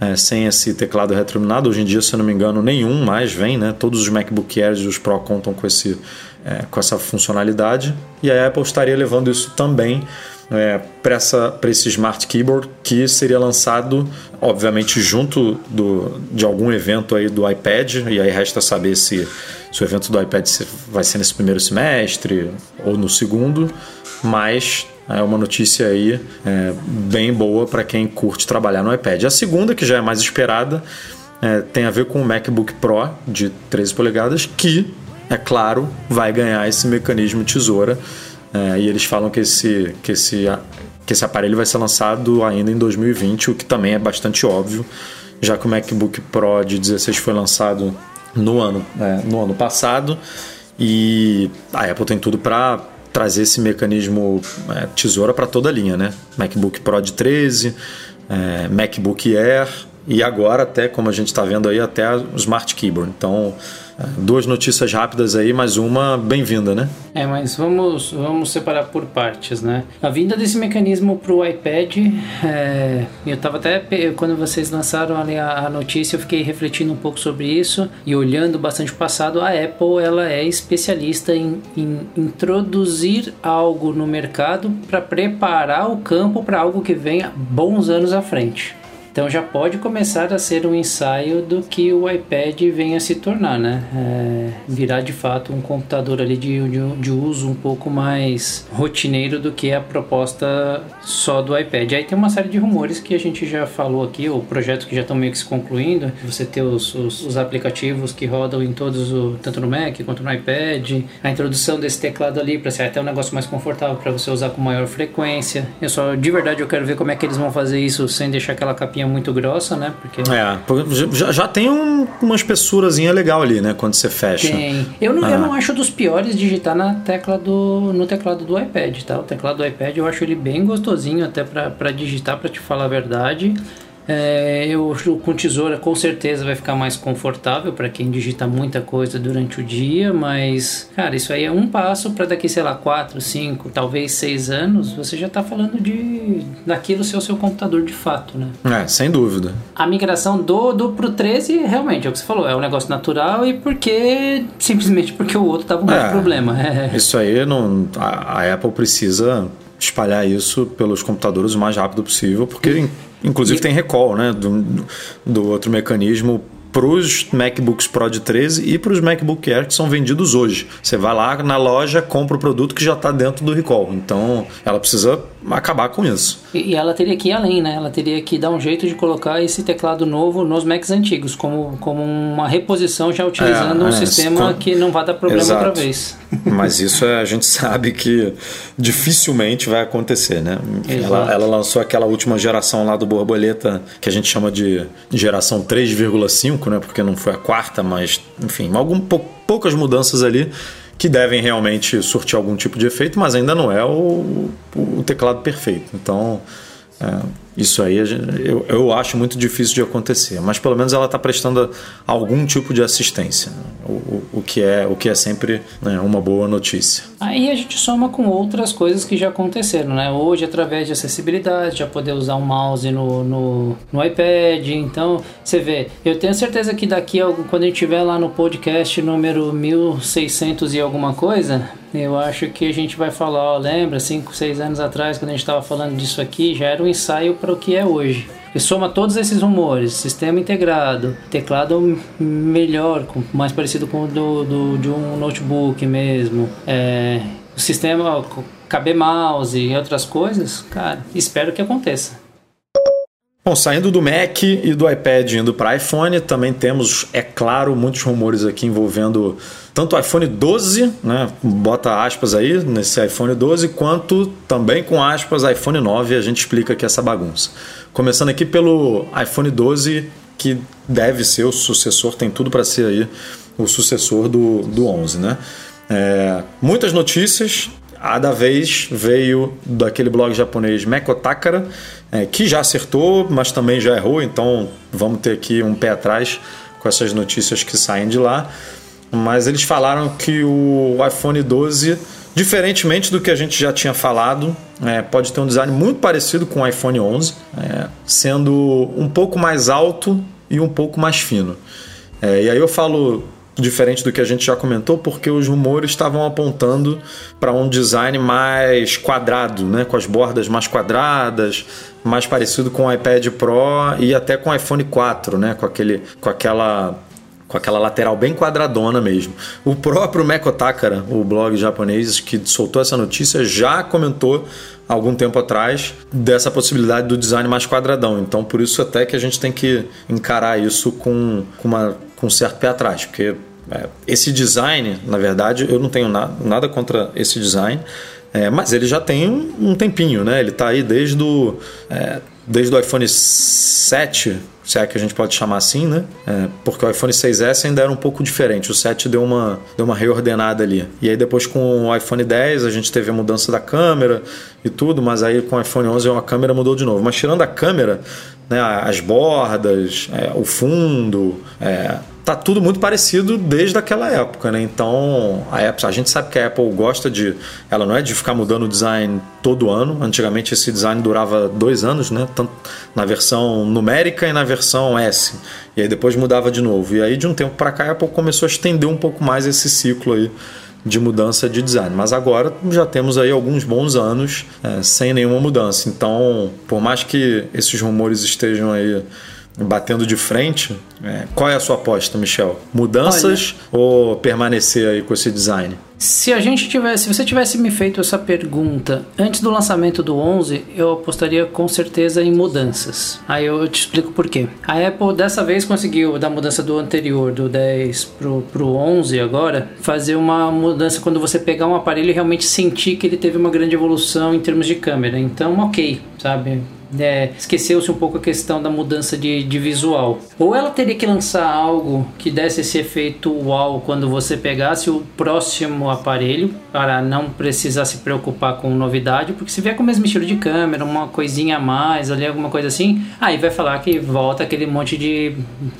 é, sem esse teclado retroiluminado. Hoje em dia, se eu não me engano, nenhum mais vem, né? Todos os MacBook Airs e os Pro contam com, esse, é, com essa funcionalidade. E a Apple estaria levando isso também é, para esse Smart Keyboard que seria lançado, obviamente, junto do, de algum evento aí do iPad. E aí resta saber se, se o evento do iPad vai ser nesse primeiro semestre ou no segundo. Mas é uma notícia aí é, bem boa para quem curte trabalhar no iPad. A segunda, que já é mais esperada, é, tem a ver com o MacBook Pro de 13 polegadas, que, é claro, vai ganhar esse mecanismo tesoura. É, e eles falam que esse, que, esse, que esse aparelho vai ser lançado ainda em 2020, o que também é bastante óbvio, já que o MacBook Pro de 16 foi lançado no ano, é, no ano passado. E a Apple tem tudo para trazer esse mecanismo é, tesoura para toda a linha, né? MacBook Pro de 13, é, MacBook Air e agora até, como a gente está vendo aí, até o Smart Keyboard. Então, Duas notícias rápidas aí, mais uma bem-vinda, né? É, mas vamos, vamos separar por partes, né? A vinda desse mecanismo para o iPad, é, eu estava até, quando vocês lançaram ali a, a, notícia, eu fiquei refletindo um pouco sobre isso e olhando bastante o passado, a Apple ela é especialista em, em introduzir algo no mercado para preparar o campo para algo que venha bons anos à frente. Então já pode começar a ser um ensaio do que o iPad venha a se tornar, né? É, virar de fato um computador ali de, de, de, uso um pouco mais rotineiro do que a proposta só do iPad. Aí tem uma série de rumores que a gente já falou aqui, ou projetos que já estão meio que se concluindo. Você ter os, os, os aplicativos que rodam em todos, o, tanto no Mac quanto no iPad, a introdução desse teclado ali para ser até um negócio mais confortável para você usar com maior frequência. Eu só, de verdade, eu quero ver como é que eles vão fazer isso sem deixar aquela capinha muito grossa, né? Porque... É, já, já tem um, uma espessurazinha legal ali, né? Quando você fecha. Tem. Eu não, ah. eu não acho dos piores digitar na tecla do, no teclado do iPad, tá? O teclado do iPad eu acho ele bem gostosinho até para digitar, para te falar a verdade. É, eu com tesoura com certeza vai ficar mais confortável para quem digita muita coisa durante o dia, mas cara, isso aí é um passo para daqui, sei lá, 4, 5, talvez 6 anos, você já está falando de daquilo ser o seu computador de fato, né? É, sem dúvida. A migração do, do pro 13 realmente é o que você falou, é um negócio natural e porque simplesmente porque o outro tava com é, problema. É. Isso aí não a, a Apple precisa espalhar isso pelos computadores o mais rápido possível, porque inclusive e... tem recall né, do, do outro mecanismo para os MacBooks Pro de 13 e para os MacBook Air que são vendidos hoje. Você vai lá na loja, compra o produto que já está dentro do recall. Então, ela precisa acabar com isso. E, ela teria que ir além, né? Ela teria que dar um jeito de colocar esse teclado novo nos Macs antigos, como, como uma reposição já utilizando é, um é, sistema que não vai dar problema Exato. outra vez. Mas isso é, a gente sabe que dificilmente vai acontecer, né? Ela, ela, lançou aquela última geração lá do borboleta que a gente chama de geração 3,5, né? Porque não foi a quarta, mas enfim, algum, poucas mudanças ali que devem realmente surtir algum tipo de efeito, mas ainda não é o, o teclado perfeito. Então, é, isso aí eu, eu acho muito difícil de acontecer, mas pelo menos ela está prestando algum tipo de assistência, o, o, o, que, é, o que é sempre né, uma boa notícia. Aí a gente soma com outras coisas que já aconteceram, né? Hoje, através de acessibilidade, já poder usar um mouse no, no, no iPad. Então, você vê, eu tenho certeza que daqui, quando a gente estiver lá no podcast número 1600 e alguma coisa, eu acho que a gente vai falar, ó, lembra, 5, 6 anos atrás, quando a gente estava falando disso aqui, já era um ensaio para o que é hoje. Porque soma todos esses rumores, sistema integrado, teclado melhor, mais parecido com o do, do- de um notebook mesmo, é, o sistema caber mouse e outras coisas, cara, espero que aconteça. Bom, saindo do Mac e do iPad indo para iPhone, também temos, é claro, muitos rumores aqui envolvendo tanto o iPhone 12, né, bota aspas aí nesse iPhone 12, quanto também com aspas iPhone 9, a gente explica aqui essa bagunça. Começando aqui pelo iPhone 12, que deve ser o sucessor, tem tudo para ser aí o sucessor do, do 11, né? É, muitas notícias, a da vez veio daquele blog japonês Mekotakara, é, que já acertou, mas também já errou, então vamos ter aqui um pé atrás com essas notícias que saem de lá. Mas eles falaram que o iPhone 12, diferentemente do que a gente já tinha falado, é, pode ter um design muito parecido com o iPhone 11, é, sendo um pouco mais alto e um pouco mais fino. É, e aí eu falo diferente do que a gente já comentou, porque os rumores estavam apontando para um design mais quadrado, né? com as bordas mais quadradas, mais parecido com o iPad Pro e até com o iPhone 4, né? com, aquele, com aquela com aquela lateral bem quadradona mesmo. O próprio Meko Takara, o blog japonês que soltou essa notícia, já comentou algum tempo atrás dessa possibilidade do design mais quadradão. Então, por isso até que a gente tem que encarar isso com, com, uma, com um certo pé atrás, porque é, esse design, na verdade, eu não tenho na, nada contra esse design, é, mas ele já tem um, um tempinho, né? Ele está aí desde o, é, desde o iPhone 7, se é que a gente pode chamar assim, né? É, porque o iPhone 6S ainda era um pouco diferente. O 7 deu uma, deu uma reordenada ali. E aí depois com o iPhone 10 a gente teve a mudança da câmera e tudo, mas aí com o iPhone 11 a câmera mudou de novo. Mas tirando a câmera, né, as bordas, é, o fundo, é, tá tudo muito parecido desde aquela época, né? Então a Apple, a gente sabe que a Apple gosta de, ela não é de ficar mudando o design todo ano. Antigamente esse design durava dois anos, né? Tanto na versão numérica e na versão S. E aí depois mudava de novo. E aí de um tempo para cá a Apple começou a estender um pouco mais esse ciclo aí de mudança de design. Mas agora já temos aí alguns bons anos é, sem nenhuma mudança. Então, por mais que esses rumores estejam aí batendo de frente, é, qual é a sua aposta, Michel? Mudanças Olha, ou permanecer aí com esse design? Se a gente tivesse, se você tivesse me feito essa pergunta antes do lançamento do 11, eu apostaria com certeza em mudanças. Aí eu te explico por quê. A Apple dessa vez conseguiu da mudança do anterior, do 10 pro pro 11 agora, fazer uma mudança quando você pegar um aparelho e realmente sentir que ele teve uma grande evolução em termos de câmera. Então, OK, sabe? É, esqueceu-se um pouco a questão da mudança de, de, visual. Ou ela teria que lançar algo que desse esse efeito uau quando você pegasse o próximo aparelho, para não precisar se preocupar com novidade, porque se vier com o mesmo estilo de câmera, uma coisinha a mais ali, alguma coisa assim, aí vai falar que volta aquele monte de.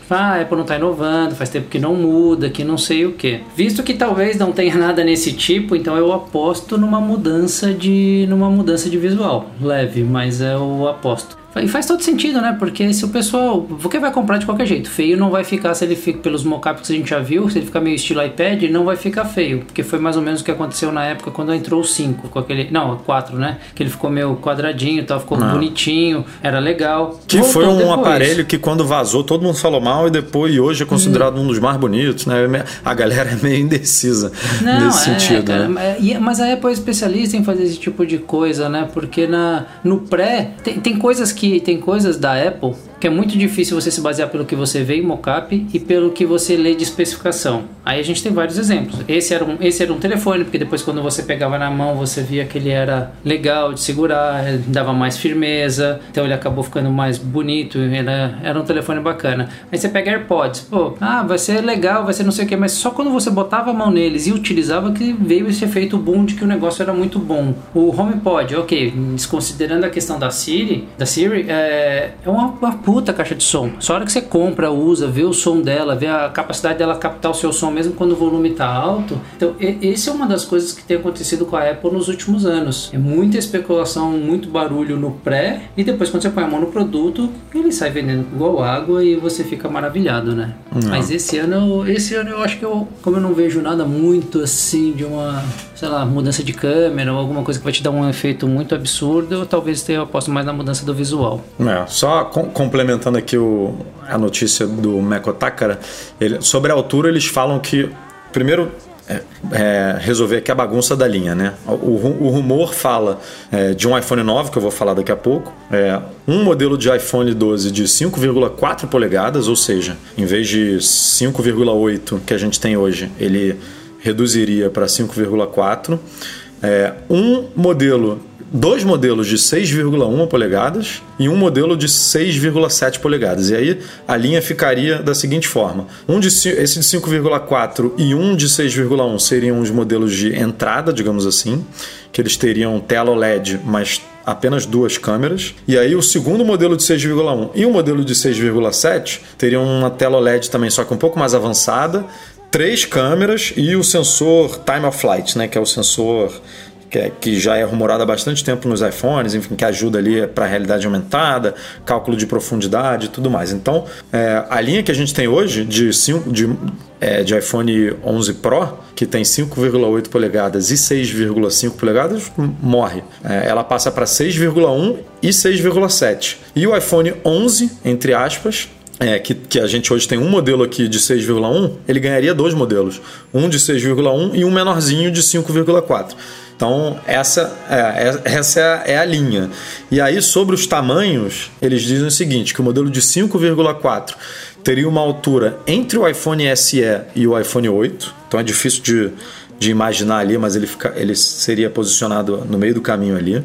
Ah, a Apple não está inovando, faz tempo que não muda, que não sei o que. Visto que talvez não tenha nada nesse tipo, então eu aposto numa mudança de. numa mudança de visual. Leve, mas o aposto. E faz todo sentido, né? Porque se o pessoal. Porque vai comprar de qualquer jeito. Feio não vai ficar se ele fica pelos mockups que a gente já viu. Se ele ficar meio estilo iPad, não vai ficar feio. Porque foi mais ou menos o que aconteceu na época quando entrou o 5. Com aquele. Não, o 4, né? Que ele ficou meio quadradinho e tal. Ficou não. bonitinho. Era legal. Que Voltou foi um depois. aparelho que quando vazou todo mundo falou mal e depois e hoje é considerado hum. um dos mais bonitos, né? A galera é meio indecisa não, nesse é, sentido. Cara, né? Mas a Apple é especialista em fazer esse tipo de coisa, né? Porque na, no pré tem, tem coisas que. Tem coisas da Apple que é muito difícil você se basear pelo que você vê em mockup e pelo que você lê de especificação. Aí a gente tem vários exemplos. Esse era um, esse era um telefone, porque depois quando você pegava na mão você via que ele era legal de segurar, dava mais firmeza, então ele acabou ficando mais bonito, era, era um telefone bacana. Aí você pega AirPods, pô, ah, vai ser legal, vai ser não sei o que, mas só quando você botava a mão neles e utilizava que veio esse efeito boom de que o negócio era muito bom. O HomePod, ok, desconsiderando a questão da Siri, da Siri, é, é uma, uma puta caixa de som. Só a hora que você compra, usa, vê o som dela, vê a capacidade dela captar o seu som mesmo quando o volume tá alto. Então, e- esse é uma das coisas que tem acontecido com a Apple nos últimos anos. É muita especulação, muito barulho no pré, e depois quando você põe a mão no produto, ele sai vendendo igual água e você fica maravilhado, né? Mas esse ano, esse ano eu acho que eu, como eu não vejo nada muito assim de uma, sei lá, mudança de câmera ou alguma coisa que vai te dar um efeito muito absurdo, eu talvez tenha aposto mais na mudança do visual. É, só com- complementando aqui o- a notícia do Meko Takara, ele- sobre a altura eles falam que, primeiro, é, é, resolver aqui a bagunça da linha, né? O, o rumor fala é, de um iPhone 9, que eu vou falar daqui a pouco, é, um modelo de iPhone 12 de 5,4 polegadas, ou seja, em vez de 5,8 que a gente tem hoje, ele reduziria para 5,4. É, um modelo dois modelos de 6,1 polegadas e um modelo de 6,7 polegadas. E aí a linha ficaria da seguinte forma: um de, esse de 5,4 e um de 6,1 seriam os modelos de entrada, digamos assim, que eles teriam tela OLED, mas apenas duas câmeras. E aí o segundo modelo de 6,1 e o modelo de 6,7 teriam uma tela OLED também, só que um pouco mais avançada, três câmeras e o sensor time of flight, né, que é o sensor que, é- que já é rumorado há bastante tempo nos iPhones, enfim, que ajuda ali para realidade aumentada, cálculo de profundidade e tudo mais. Então, é, a linha que a gente tem hoje de, cinco, de, é, de iPhone 11 Pro, que tem 5,8 polegadas e 6,5 polegadas, morre. É, ela passa para 6,1 e 6,7. E o iPhone 11, entre aspas, é, que, que a gente hoje tem um modelo aqui de 6,1, ele ganharia dois modelos. Um de 6,1 e um menorzinho de 5,4. Então, essa, é, é- essa é a, linha. E aí, sobre os tamanhos, eles dizem o seguinte: que o modelo de 5,4 teria uma altura entre o iPhone SE e o iPhone 8. Então, é difícil de, de imaginar ali, mas ele, fica, ele seria posicionado no meio do caminho ali.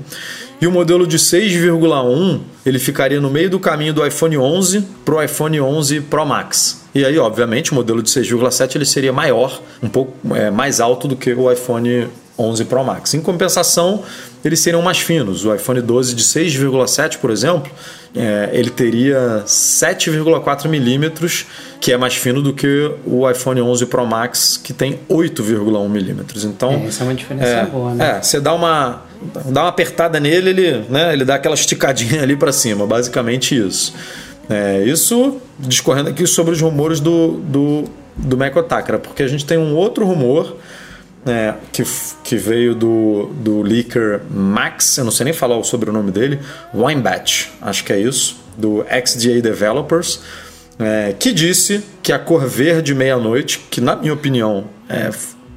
E o modelo de 6,1 ele ficaria no meio do caminho do iPhone 11 para o iPhone 11 Pro Max. E aí, obviamente, o modelo de 6,7 ele seria maior, um pouco é, mais alto do que o iPhone 11 Pro Max. Em compensação, eles seriam mais finos. O iPhone 12 de 6,7, por exemplo, é, ele teria 7,4 milímetros, que é mais fino do que o iPhone 11 Pro Max, que tem 8,1 milímetros. Então, É, isso é uma diferença boa, né? é, você dá uma, dá uma apertada nele, ele, né, ele dá aquela esticadinha ali para cima, basicamente isso. É, isso discorrendo aqui sobre os rumores do, do, do Meco Takara, porque a gente tem um outro rumor é, que, que veio do, do leaker Max, eu não sei nem falar sobre o nome dele, Weinbach, acho que é isso, do XDA Developers, é, que disse que a cor verde meia-noite, que na minha opinião é,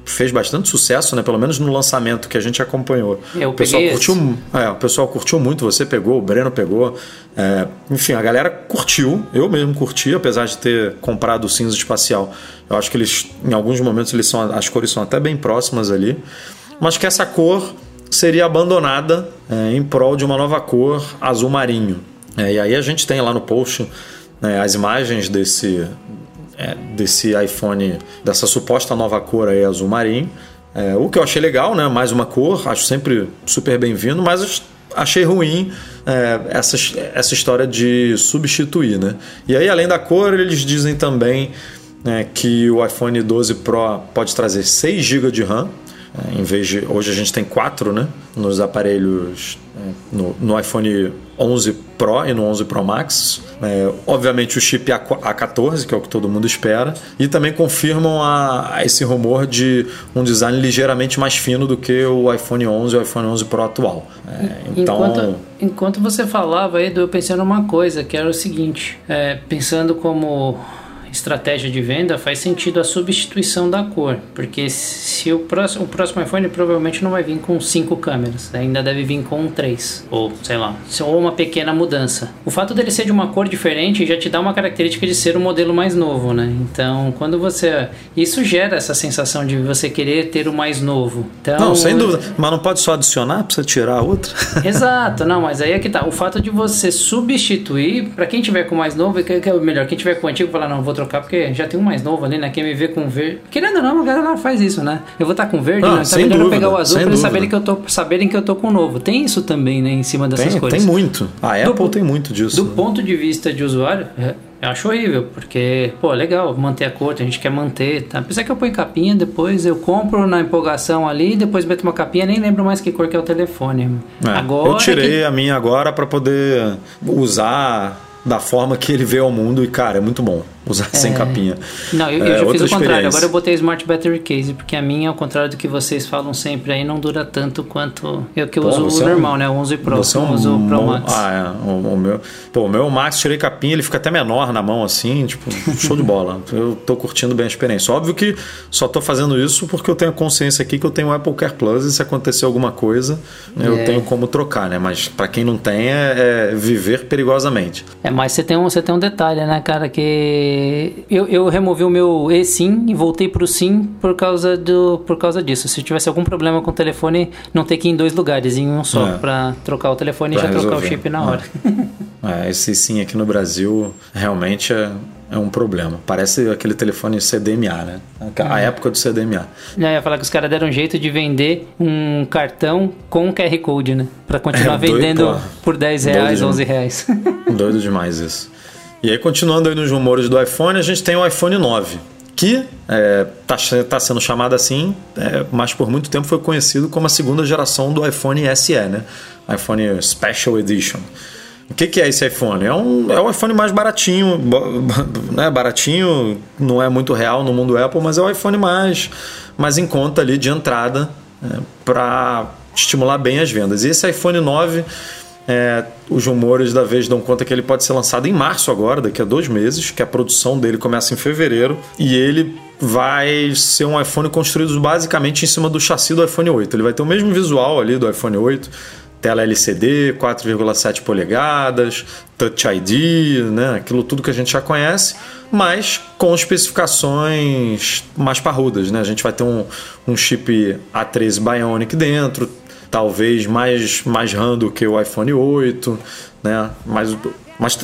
fez bastante sucesso, né? Pelo menos no lançamento que a gente acompanhou. Eu o pessoal curtiu, é, o pessoal curtiu muito, você pegou, o Breno pegou. é, enfim, a galera curtiu, eu mesmo curti, apesar de ter comprado o cinza espacial. Eu acho que eles, em alguns momentos, eles são, as cores são até bem próximas ali. Mas que essa cor seria abandonada é, em prol de uma nova cor azul marinho. É, e aí a gente tem lá no post né, as imagens desse, é, desse iPhone, dessa suposta nova cor aí azul marinho. É, o que eu achei legal, né? Mais uma cor, acho sempre super bem-vindo, mas achei ruim é, essa, essa história de substituir, né? E aí, além da cor, eles dizem também né, que o iPhone 12 Pro pode trazer 6 GB de RAM. É, Em vez de. Hoje a gente tem 4 né, nos aparelhos, é, no, no iPhone 11 Pro e no 11 Pro Max. É, obviamente o chip A- A14, que é o que todo mundo espera. E também confirmam a, a esse rumor de um design ligeiramente mais fino do que o iPhone 11 e o iPhone 11 Pro atual. É, então. Enquanto, enquanto você falava, Edu, eu pensei numa coisa, que era o seguinte: pensando como estratégia de venda, faz sentido a substituição da cor, porque se o próximo, o próximo iPhone provavelmente não vai vir com cinco câmeras, ainda deve vir com três, ou sei lá, ou uma pequena mudança. O fato dele ser de uma cor diferente já te dá uma característica de ser um modelo mais novo, né? Então, quando você. Isso gera essa sensação de você querer ter o mais novo. Então, Não, sem dúvida. Mas não pode só adicionar, precisa tirar a outra. Exato, não, mas aí é que tá. O fato de você substituir, pra quem tiver com o mais novo, é melhor, quem tiver com o antigo, falar, não, vou trocar, porque já tem um mais novo ali, né? Quem me vê com verde. Querendo ou não, a galera faz isso, né? Eu vou estar com verde, Ah, né? Tá melhor eu dúvida, pegar o azul pra eles saberem que, eu tô, saberem que eu tô com o novo. Tem isso também, né? Em cima dessas Tem, coisas. tem muito. A Do- Apple tem muito disso. Do né? ponto de vista de usuário, é, eu acho horrível, porque, pô, legal, manter a cor, a gente quer manter, tá? Apesar que eu ponho capinha, depois eu compro na empolgação ali, depois meto uma capinha, nem lembro mais que cor que é o telefone. É, Agora eu tirei que- a minha agora para poder usar da forma que ele vê ao mundo e, cara, é muito bom usar sem capinha. Não, eu, eu É, já fiz o contrário. Agora eu botei Smart Battery Case, porque a minha, ao contrário do que vocês falam sempre aí, não dura tanto quanto eu que eu Pô, uso o é um- normal, né? O 11 Pro. Você é eu um uso o Pro Max. Ah, é. O, o meu, pô, o meu Max, tirei capinha, ele fica até menor na mão, assim, tipo, show de bola. Eu tô curtindo bem a experiência. Óbvio que só tô fazendo isso porque eu tenho a consciência aqui que eu tenho o Apple Care Plus e se acontecer alguma coisa, eu É. tenho como trocar, né? Mas para quem não tem, é, é viver perigosamente. É, mas você tem um, você tem um detalhe, né, cara, que eu, eu removi o meu eSIM e voltei pro SIM por causa do por causa disso. Se tivesse algum problema com o telefone, não ter que ir em dois lugares, em um só, É. pra trocar o telefone e Pra já trocar o resolver. chip na É. hora. É, esse sim aqui no Brasil realmente é, é um problema. Parece aquele telefone CDMA, né? A época do CDMA. Eu ia falar que os caras deram um jeito de vender um cartão com QR Code, né? Pra continuar É, doido, vendendo pô. por 10 Doido reais, demais. 11 reais. Doido demais isso. E aí, continuando aí nos rumores do iPhone, a gente tem o iPhone 9, que é, tá, tá sendo chamado assim, é, mas por muito tempo foi conhecido como a segunda geração do iPhone SE, né? iPhone Special Edition. O que, que é esse iPhone? É um, é um iPhone mais baratinho, né? baratinho, não é muito real no mundo Apple, mas é o iPhone mais, mais em conta ali de entrada para estimular bem as vendas. E esse iPhone 9 é, os rumores da vez dão conta que ele pode ser lançado em março agora, daqui a dois meses, que a produção dele começa em fevereiro, e ele vai ser um iPhone construído basicamente em cima do chassi do iPhone 8. Ele vai ter o mesmo visual ali do iPhone 8, tela LCD, 4,7 polegadas, Touch ID, né? aquilo tudo que a gente já conhece, mas com especificações mais parrudas. Né? A gente vai ter um, um chip A13 Bionic dentro, talvez mais, mais RAM do que o iPhone 8, né? mas, mas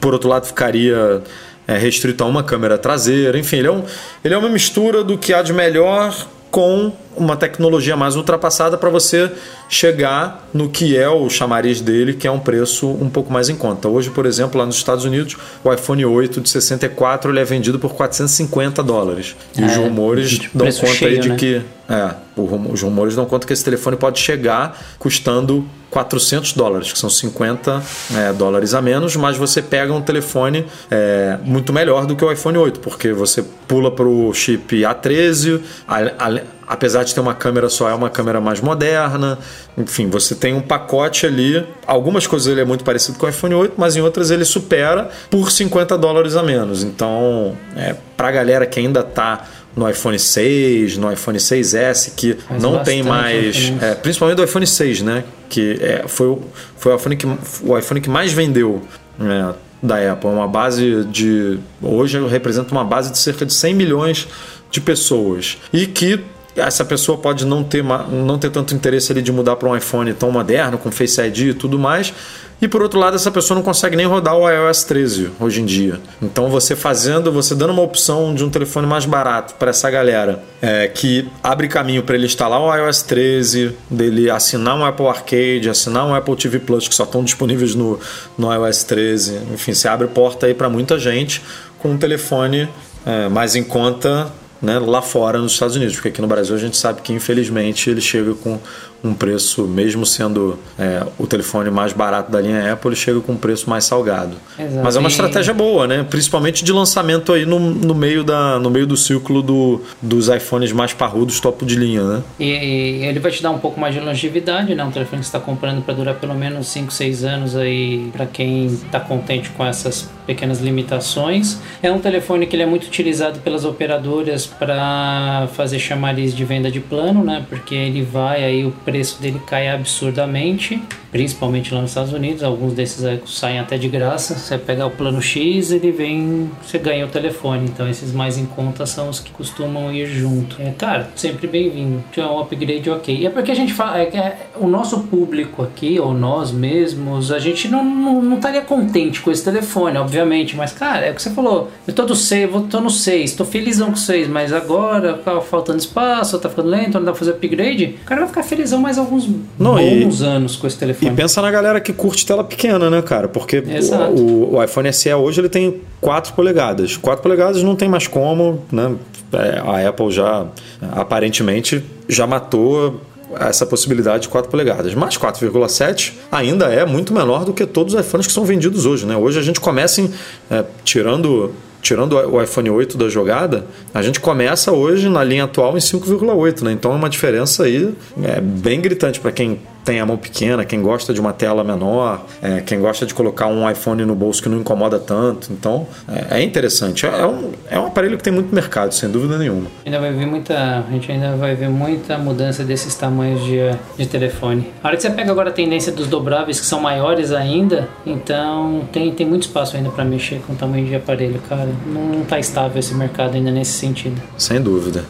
por outro lado ficaria é, restrito a uma câmera traseira. Enfim, ele é, um, ele é uma mistura do que há de melhor com uma tecnologia mais ultrapassada para você chegar no que é o chamariz dele, que é um preço um pouco mais em conta. Hoje, por exemplo, lá nos Estados Unidos, o iPhone 8 de 64 ele é vendido por 450 dólares. E os É, rumores de dão conta aí cheio, de né? que é, os rumores dão conta que esse telefone pode chegar custando 400 dólares, que são 50 é, dólares a menos, mas você pega um telefone é, muito melhor do que o iPhone 8, porque você pula para o chip A13, a- a- apesar de ter uma câmera só, é uma câmera mais moderna. Enfim, você tem um pacote ali. Algumas coisas ele é muito parecido com o iPhone 8, mas em outras ele supera por 50 dólares a menos. Então, é, para a galera que ainda está no iPhone 6, no iPhone 6S, que Faz não tem mais. é, principalmente do iPhone 6, né? Que é, foi, o- foi o, iPhone que, o iPhone que mais vendeu né, da Apple. É uma base de. Hoje representa uma base de cerca de 100 milhões de pessoas. E que essa pessoa pode não ter, não ter tanto interesse ali de mudar para um iPhone tão moderno, com Face ID e tudo mais. E por outro lado, essa pessoa não consegue nem rodar o iOS 13 hoje em dia. Então você fazendo, você dando uma opção de um telefone mais barato para essa galera é, que abre caminho para ele instalar o iOS 13, dele assinar um Apple Arcade, assinar um Apple TV Plus que só estão disponíveis no, no iOS 13. Enfim, você abre porta aí para muita gente com um telefone é, mais em conta né, lá fora nos Estados Unidos, porque aqui no Brasil a gente sabe que infelizmente ele chega com um preço, mesmo sendo é, o telefone mais barato da linha Apple, ele chega com um preço mais salgado. Exato. Mas é uma estratégia boa, né? Principalmente de lançamento aí no, no, meio, da, no meio do ciclo do, dos iPhones mais parrudos, topo de linha, né? E, e ele vai te dar um pouco mais de longevidade, né? Um telefone que você está comprando para durar pelo menos 5, 6 anos aí, para quem está contente com essas pequenas limitações. É um telefone que ele é muito utilizado pelas operadoras para fazer chamariz de venda de plano, né? Porque ele vai aí, o preço dele cai absurdamente, principalmente lá nos Estados Unidos. Alguns desses saem até de graça. Você pega o plano X, ele vem, você ganha o telefone. Então esses mais em conta são os que costumam ir junto. É, cara, sempre bem-vindo. Tiver um upgrade ok. E é porque a gente fala, é que é, o nosso público aqui, ou nós mesmos, a gente não, não, não estaria contente com esse telefone, obviamente. Mas, cara, é o que você falou. Eu tô, do 6, vou, tô no 6, tô felizão com o 6, mas agora tá faltando espaço, tá ficando lento, não dá pra fazer upgrade. O cara vai ficar felizão mais alguns Não, bons e- anos com esse telefone. E pensa na galera que curte tela pequena, né, cara? Porque Exato. o, o iPhone SE hoje ele tem 4 polegadas. 4 polegadas não tem mais como, né? É, A Apple já aparentemente já matou essa possibilidade de 4 polegadas. Mas 4,7 ainda é muito menor do que todos os iPhones que são vendidos hoje, né? Hoje a gente começa em, é, tirando tirando o iPhone 8 da jogada, a gente começa hoje na linha atual em 5,8, né? Então é uma diferença aí é, bem gritante para quem tem a mão pequena, quem gosta de uma tela menor, é, quem gosta de colocar um iPhone no bolso que não incomoda tanto. Então é, é interessante. É, um, é um aparelho que tem muito mercado, sem dúvida nenhuma. Ainda vai ver muita. A gente ainda vai ver muita mudança desses tamanhos de, de telefone. A hora que você pega agora a tendência dos dobráveis que são maiores ainda, então tem, tem muito espaço ainda para mexer com o tamanho de aparelho, cara. Não, não tá estável esse mercado ainda nesse sentido. Sem dúvida.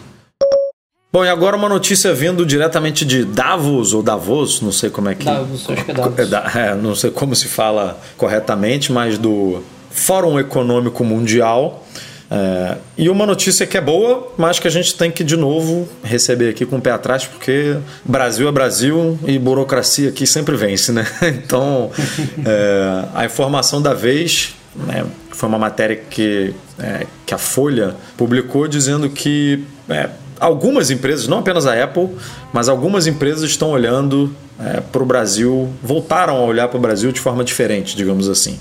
Bom, e agora uma notícia vindo diretamente de Davos ou Davos, não sei como é que. Davos, acho que é Davos. É, é, não sei como se fala corretamente, mas do Fórum Econômico Mundial. É, e uma notícia que é boa, mas que a gente tem que de novo receber aqui com o pé atrás, porque Brasil é Brasil e burocracia aqui sempre vence, né? Então, é, a informação da vez né, foi uma matéria que, é, que a Folha publicou dizendo que é, algumas empresas, não apenas a Apple, mas algumas empresas estão olhando para o Brasil, voltaram a olhar para o Brasil de forma diferente, digamos assim.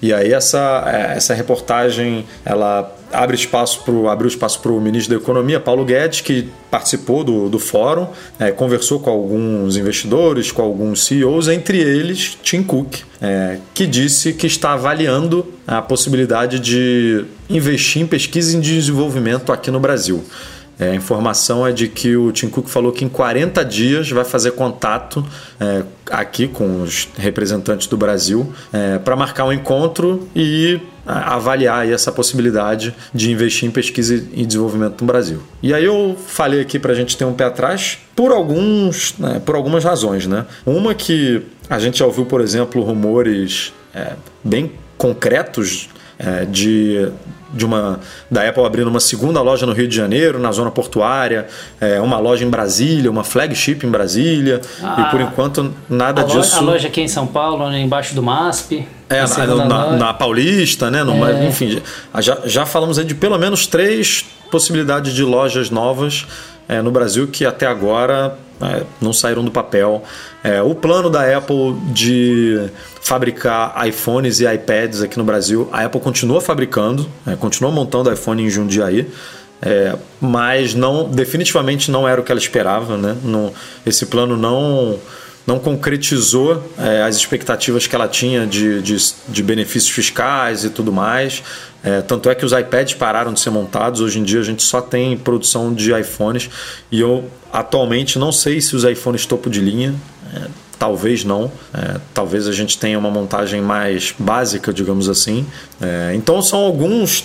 E aí essa, é, essa reportagem ela abre espaço pro, abriu espaço para o ministro da Economia, Paulo Guedes, que participou do, do fórum, é, conversou com alguns investidores, com alguns CEOs, entre eles Tim Cook, é, que disse que está avaliando a possibilidade de investir em pesquisa e desenvolvimento aqui no Brasil. É, a informação é de que o Tim Cook falou que em 40 dias vai fazer contato é, aqui com os representantes do Brasil para marcar um encontro e avaliar essa possibilidade de investir em pesquisa e desenvolvimento no Brasil. E aí eu falei aqui para a gente ter um pé atrás por alguns, né, por algumas razões, né? Uma que a gente já ouviu, por exemplo, rumores é, bem concretos é, de, de uma da Apple abrindo uma segunda loja no Rio de Janeiro, na zona portuária, é, uma loja em Brasília, uma flagship em Brasília, Ah, e por enquanto nada A, disso. a loja aqui em São Paulo, embaixo do MASP. É, na, na- na Paulista, né? no- É. Enfim, já, já falamos aí de pelo menos três possibilidades de lojas novas é, no Brasil que até agora não saíram do papel. É, o plano da Apple de fabricar iPhones e iPads aqui no Brasil, a Apple continua fabricando, é, continua montando iPhone em Jundiaí. É, mas não definitivamente não era o que ela esperava, né? Esse plano não não concretizou é, as expectativas que ela tinha de, de, de benefícios fiscais e tudo mais. É, tanto é que os iPads pararam de ser montados. Hoje em dia a gente só tem produção de iPhones e eu atualmente não sei se os iPhones topo de linha. é, Talvez não. É, talvez a gente tenha uma montagem mais básica, digamos assim. É, então são alguns,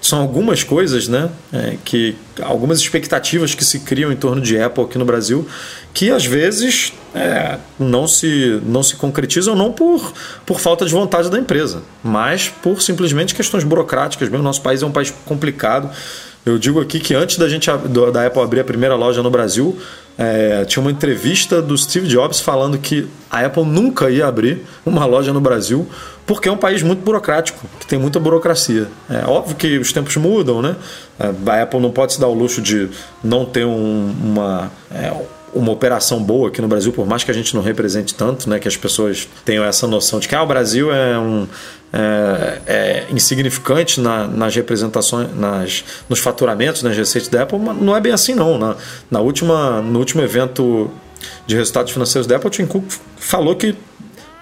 são algumas coisas, né? é, que algumas expectativas que se criam em torno de Apple aqui no Brasil, que às vezes é, não se não se concretizam não por, por falta de vontade da empresa, mas por simplesmente questões burocráticas. Mesmo nosso país é um país complicado. Eu digo aqui que antes da gente da Apple abrir a primeira loja no Brasil, é, tinha uma entrevista do Steve Jobs falando que a Apple nunca ia abrir uma loja no Brasil porque é um país muito burocrático, que tem muita burocracia. É óbvio que os tempos mudam, né? A Apple não pode se dar o luxo de não ter um- uma é, uma operação boa aqui no Brasil, por mais que a gente não represente tanto, né, que as pessoas tenham essa noção de que ah, o Brasil é um é, é insignificante na- nas representações, nas, nos faturamentos, nas receitas da Apple, mas não é bem assim não. Na, na última, no último evento de resultados financeiros da Apple, o Tim Cook falou que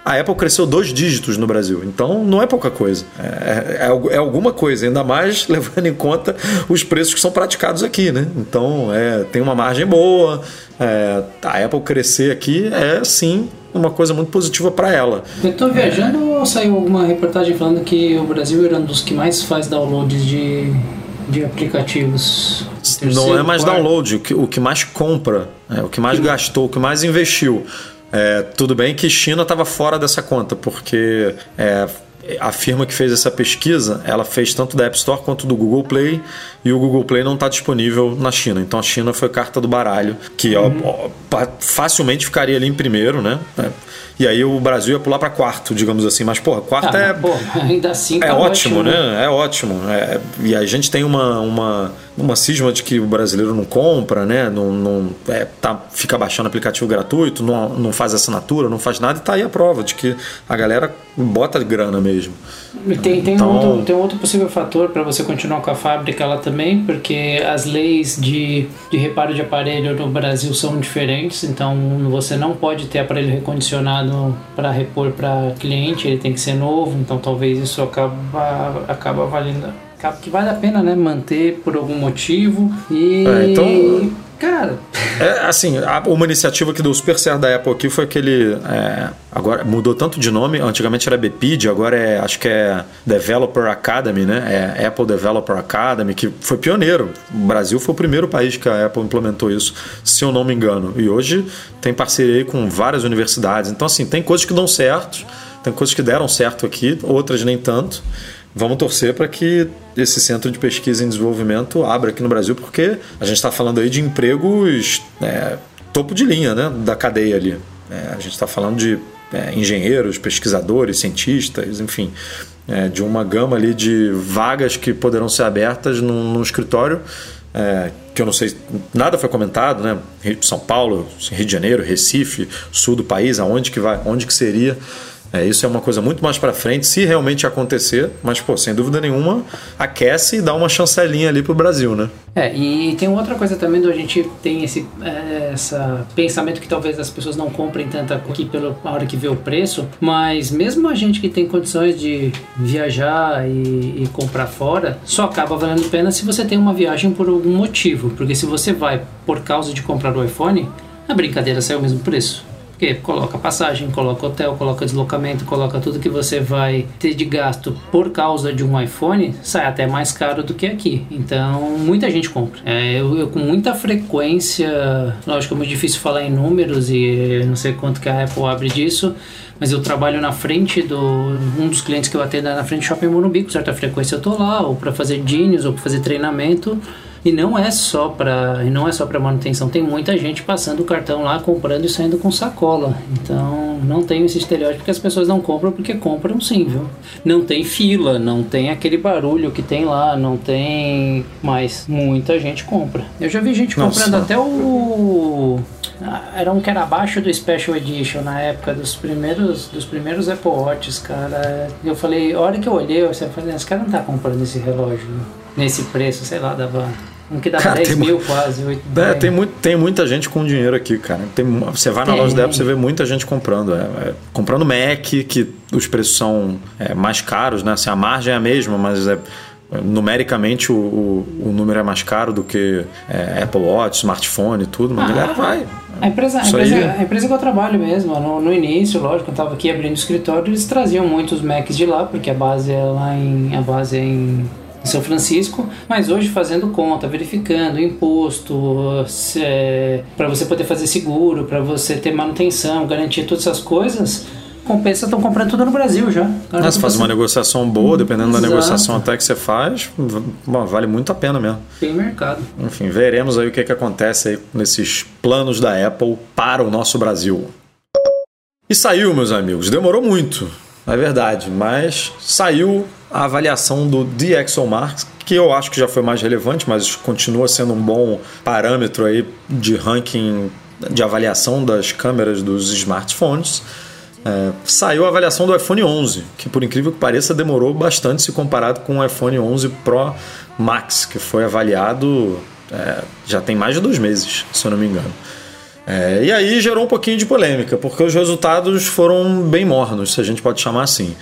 a Apple cresceu dois dígitos no Brasil. Então não é pouca coisa. É, é, é alguma coisa, ainda mais levando em conta os preços que são praticados aqui, né? Então é, tem uma margem boa. É, a Apple crescer aqui é sim uma coisa muito positiva para ela. Eu tô viajando ou saiu alguma reportagem falando que o Brasil era um dos que mais faz downloads de, de aplicativos? não é mais quarto? download, o que, o que mais compra, é, o que mais gastou, o que mais investiu. É, tudo bem que China estava fora dessa conta, porque é, a firma que fez essa pesquisa, ela fez tanto da App Store quanto do Google Play, e o Google Play não está disponível na China. Então a China foi carta do baralho, que ó, ó, pa- facilmente ficaria ali em primeiro, né? É, E aí o Brasil ia pular para quarto, digamos assim. Mas, porra, quarto Ah, é, pô, ainda assim é tá ótimo, né? É ótimo. É, e a gente tem uma, uma, uma cisma de que o brasileiro não compra, né? Não, não, é, tá, fica baixando aplicativo gratuito, não, não faz assinatura, não faz nada, e tá aí a prova de que a galera bota grana mesmo. Tem, tem, Então- um outro, tem um outro possível fator para você continuar com a fábrica lá também, porque as leis de, de reparo de aparelho no Brasil são diferentes, então você não pode ter aparelho recondicionado para repor para cliente, ele tem que ser novo, então talvez isso acaba, acaba valendo. Acaba que vale a pena, né? Manter por algum motivo. E. É, então- Cara, É, assim, uma iniciativa que deu super certo da Apple aqui foi aquele. é, agora mudou tanto de nome, antigamente era BPID, agora é, acho que é Developer Academy, né? É Apple Developer Academy, que foi pioneiro. O Brasil foi o primeiro país que a Apple implementou isso, se eu não me engano. E hoje tem parceria com várias universidades. Então, assim, tem coisas que dão certo, tem coisas que deram certo aqui, outras nem tanto. Vamos torcer para que esse centro de pesquisa e desenvolvimento abra aqui no Brasil, porque a gente está falando aí de empregos é, topo de linha né, da cadeia ali. É, a gente está falando de é, engenheiros, pesquisadores, cientistas, enfim, é, de uma gama ali de vagas que poderão ser abertas num, num escritório é, que eu não sei, nada foi comentado, né? São Paulo, Rio de Janeiro, Recife, sul do país, aonde que vai, onde que seria? É, isso é uma coisa muito mais para frente, se realmente acontecer, mas pô, sem dúvida nenhuma, aquece e dá uma chancelinha ali pro Brasil, né? É, e tem outra coisa também a gente tem esse é, essa pensamento que talvez as pessoas não comprem tanta aqui pela hora que vê o preço, mas mesmo a gente que tem condições de viajar e, e comprar fora, só acaba valendo a pena se você tem uma viagem por algum motivo, porque se você vai por causa de comprar o iPhone, a brincadeira sai o mesmo preço. Porque coloca passagem, coloca hotel, coloca deslocamento, coloca tudo que você vai ter de gasto por causa de um iPhone, sai até mais caro do que aqui. Então, muita gente compra. É, eu, eu com muita frequência, lógico, é muito difícil falar em números e não sei quanto que a Apple abre disso, mas eu trabalho na frente do um dos clientes que eu atendo é na frente do Shopping Morumbi, com certa frequência eu tô lá, ou para fazer jeans, ou para fazer treinamento. E não é só para e não é só para manutenção, tem muita gente passando o cartão lá, comprando e saindo com sacola. Então, não tem esse estereótipo que as pessoas não compram porque compram sim, viu? Não tem fila, não tem aquele barulho que tem lá, não tem, mas muita gente compra. Eu já vi gente Nossa. comprando até o era um que era abaixo do Special Edition na época dos primeiros dos primeiros Apple Watches, cara. Eu falei, a hora que eu olhei, eu falei, esse cara não tá comprando esse relógio nesse preço, sei lá, dava um que dava Cara, 10 tem mil quase, 8 É, tem, muito, tem muita gente com dinheiro aqui, cara. Tem, você vai na Tem. loja da Apple, você vê muita gente comprando. É, é, comprando Mac, que os preços são é, mais caros, né? Assim, a margem é a mesma, mas é, numericamente o, o, o número é mais caro do que é, Apple Watch, smartphone e tudo, mas a galera vai. A empresa, a, empresa, aí- a empresa que eu trabalho mesmo, no, no início, lógico, eu estava aqui abrindo escritório, eles traziam muitos Macs de lá, porque a base é lá em. A base é em em São Francisco, mas hoje fazendo conta, verificando imposto, para você poder fazer seguro, para você ter manutenção, garantir todas essas coisas, compensa estão comprando tudo no Brasil já. Ah, você faz uma negociação boa, dependendo da Exato. negociação até que você faz, bom, vale muito a pena mesmo. Tem mercado. Enfim, veremos aí o que, que acontece aí nesses planos da Apple para o nosso Brasil. E saiu, meus amigos. Demorou muito, é verdade, mas saiu a avaliação do DxOMark, que eu acho que já foi mais relevante, mas continua sendo um bom parâmetro aí de ranking de avaliação das câmeras dos smartphones. É, saiu a avaliação do iPhone 11, que por incrível que pareça demorou bastante se comparado com o iPhone 11 Pro Max, que foi avaliado é, já tem mais de dois meses, se eu não me engano. É, e aí gerou um pouquinho de polêmica, porque os resultados foram bem mornos, se a gente pode chamar assim.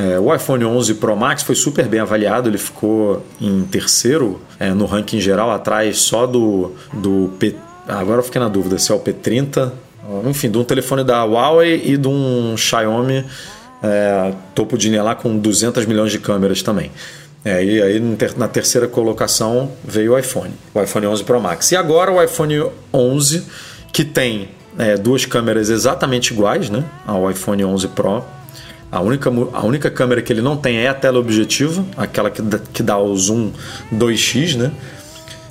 É, o iPhone 11 Pro Max foi super bem avaliado, ele ficou em terceiro é, no ranking geral, atrás só do, do P. Agora eu fiquei na dúvida se é o P30, enfim, de um telefone da Huawei e de um Xiaomi é, topo de linha lá com 200 milhões de câmeras também. É, e aí na terceira colocação veio o iPhone, o iPhone 11 Pro Max. E agora o iPhone 11 que tem é, duas câmeras exatamente iguais né, ao iPhone 11 Pro. A única, a única câmera que ele não tem é a tela objetiva, aquela que dá, que dá o zoom 2x, né?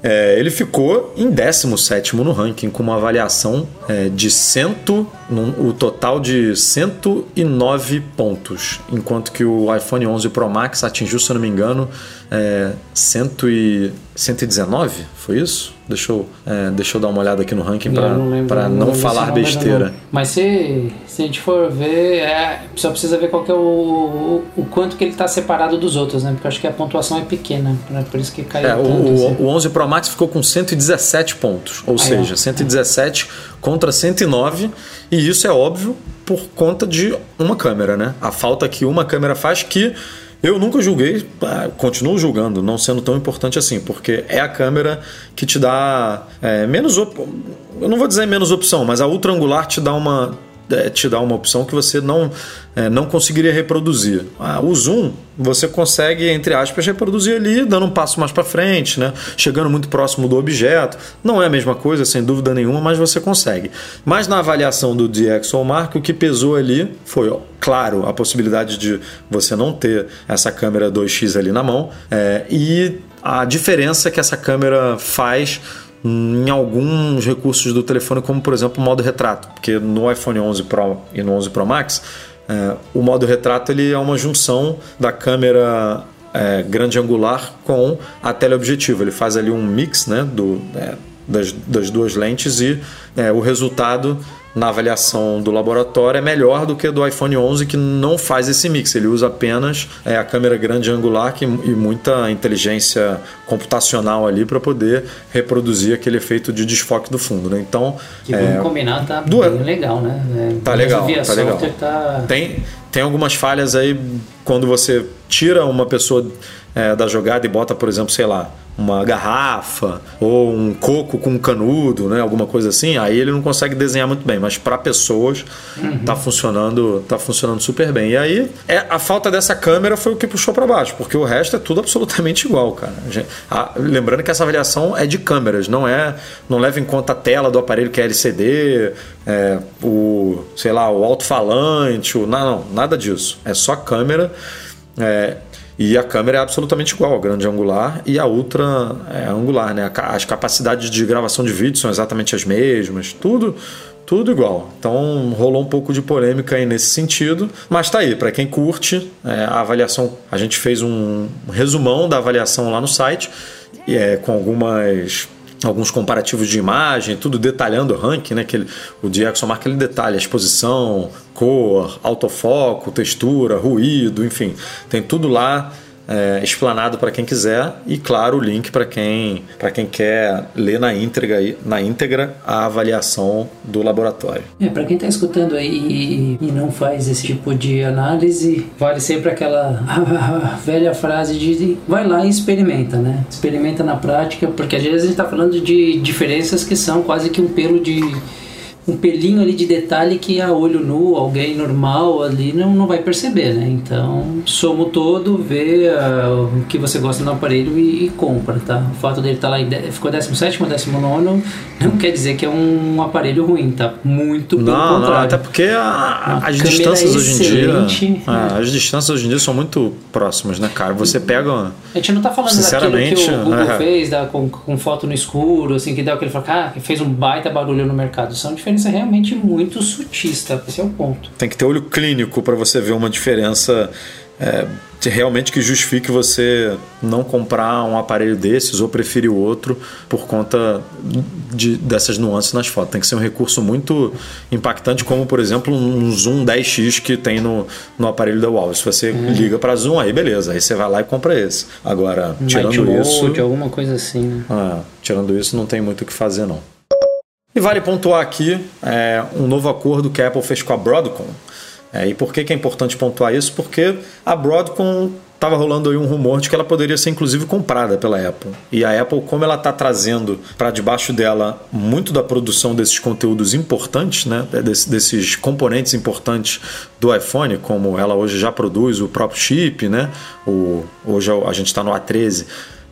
É, ele ficou em 17 no ranking, com uma avaliação é, de cento, num, o total de 109 pontos, enquanto que o iPhone 11 Pro Max atingiu, se eu não me engano, é, 100 e, 119, foi isso? Deixa eu, é, deixa eu dar uma olhada aqui no ranking para não, pra não, não falar besteira. Não. Mas se, se a gente for ver, é, só precisa ver qual que é o, o, o quanto que ele está separado dos outros, né? Porque eu acho que a pontuação é pequena, né? por isso que caiu é, tanto. O, assim. o 11 Pro Max ficou com 117 pontos, ou seja, 117 contra 109, e isso é óbvio por conta de uma câmera, né? A falta que uma câmera faz que eu nunca julguei, ah, continuo julgando, não sendo tão importante assim, porque é a câmera que te dá é, menos. Op... Eu não vou dizer menos opção, mas a ultra angular te dá uma te dá uma opção que você não, é, não conseguiria reproduzir. Ah, o zoom você consegue, entre aspas, reproduzir ali, dando um passo mais para frente, né? chegando muito próximo do objeto. Não é a mesma coisa, sem dúvida nenhuma, mas você consegue. Mas na avaliação do DxOMark, o que pesou ali foi, ó, claro, a possibilidade de você não ter essa câmera 2x ali na mão é, e a diferença que essa câmera faz em alguns recursos do telefone, como por exemplo o modo retrato, porque no iPhone 11 Pro e no 11 Pro Max, é, o modo retrato ele é uma junção da câmera é, grande angular com a teleobjetiva. Ele faz ali um mix né, do, é, das, das duas lentes e é, o resultado na avaliação do laboratório é melhor do que do iPhone 11 que não faz esse mix. Ele usa apenas é, a câmera grande angular que, e muita inteligência computacional ali para poder reproduzir aquele efeito de desfoque do fundo. Né? Então, que é, vamos combinar, tá do... bem legal, né? É, tá legal, tá legal. Tá... Tem, tem algumas falhas aí quando você tira uma pessoa é, da jogada e bota, por exemplo, sei lá, uma garrafa ou um coco com um canudo, né, alguma coisa assim, aí ele não consegue desenhar muito bem, mas para pessoas uhum. tá funcionando, tá funcionando super bem. E aí é a falta dessa câmera foi o que puxou para baixo, porque o resto é tudo absolutamente igual, cara. A, lembrando que essa avaliação é de câmeras, não é, não leva em conta a tela do aparelho que é LCD, é, o, sei lá, o alto-falante, o, não, não, nada disso. É só câmera. É, e a câmera é absolutamente igual, grande angular e a ultra é angular, né? As capacidades de gravação de vídeo são exatamente as mesmas, tudo tudo igual. Então rolou um pouco de polêmica aí nesse sentido, mas tá aí, para quem curte, é, a avaliação, a gente fez um resumão da avaliação lá no site, e é, com algumas alguns comparativos de imagem, tudo detalhando o ranking, né? Que ele, o DxOMark ele detalha exposição, cor, autofoco, textura, ruído, enfim, tem tudo lá é, explanado para quem quiser e claro o link para quem para quem quer ler na íntegra na íntegra a avaliação do laboratório. É, para quem está escutando aí e, e, não faz esse tipo de análise, vale sempre aquela velha frase de vai lá e experimenta, né? Experimenta na prática, porque às vezes a gente está falando de diferenças que são quase que um pelo de um pelinho ali de detalhe que a olho nu, alguém normal ali não, não vai perceber, né? Então, somo todo, vê uh, o que você gosta no aparelho e, e, compra, tá? O fato dele estar tá lá em de, ficou 17 ou 19 não quer dizer que é um aparelho ruim, tá? Muito pelo não, contrário. Não, até porque a, as distâncias hoje em dia, é, as distâncias hoje em dia são muito próximas, né, cara? Você pega A gente não tá falando daquilo que o Google é. fez, da, com, com foto no escuro, assim, que deu aquele, ah, que fez um baita barulho no mercado. São diferentes diferença realmente muito sutista. Esse é o ponto. Tem que ter olho clínico para você ver uma diferença é, realmente que justifique você não comprar um aparelho desses ou preferir o outro por conta de, dessas nuances nas fotos. Tem que ser um recurso muito impactante, como por exemplo um zoom 10x que tem no, no aparelho da Huawei. Se você hum. liga para zoom, aí beleza, aí você vai lá e compra esse. Agora, tirando Night isso. Mode, alguma coisa assim, né? Ah, tirando isso, não tem muito o que fazer, não. E vale pontuar aqui é, um novo acordo que a Apple fez com a Broadcom. É, e por que, que é importante pontuar isso? Porque a Broadcom estava rolando aí um rumor de que ela poderia ser inclusive comprada pela Apple. E a Apple, como ela está trazendo para debaixo dela muito da produção desses conteúdos importantes, né, desses componentes importantes do iPhone, como ela hoje já produz o próprio chip, né, o, hoje a gente está no A13.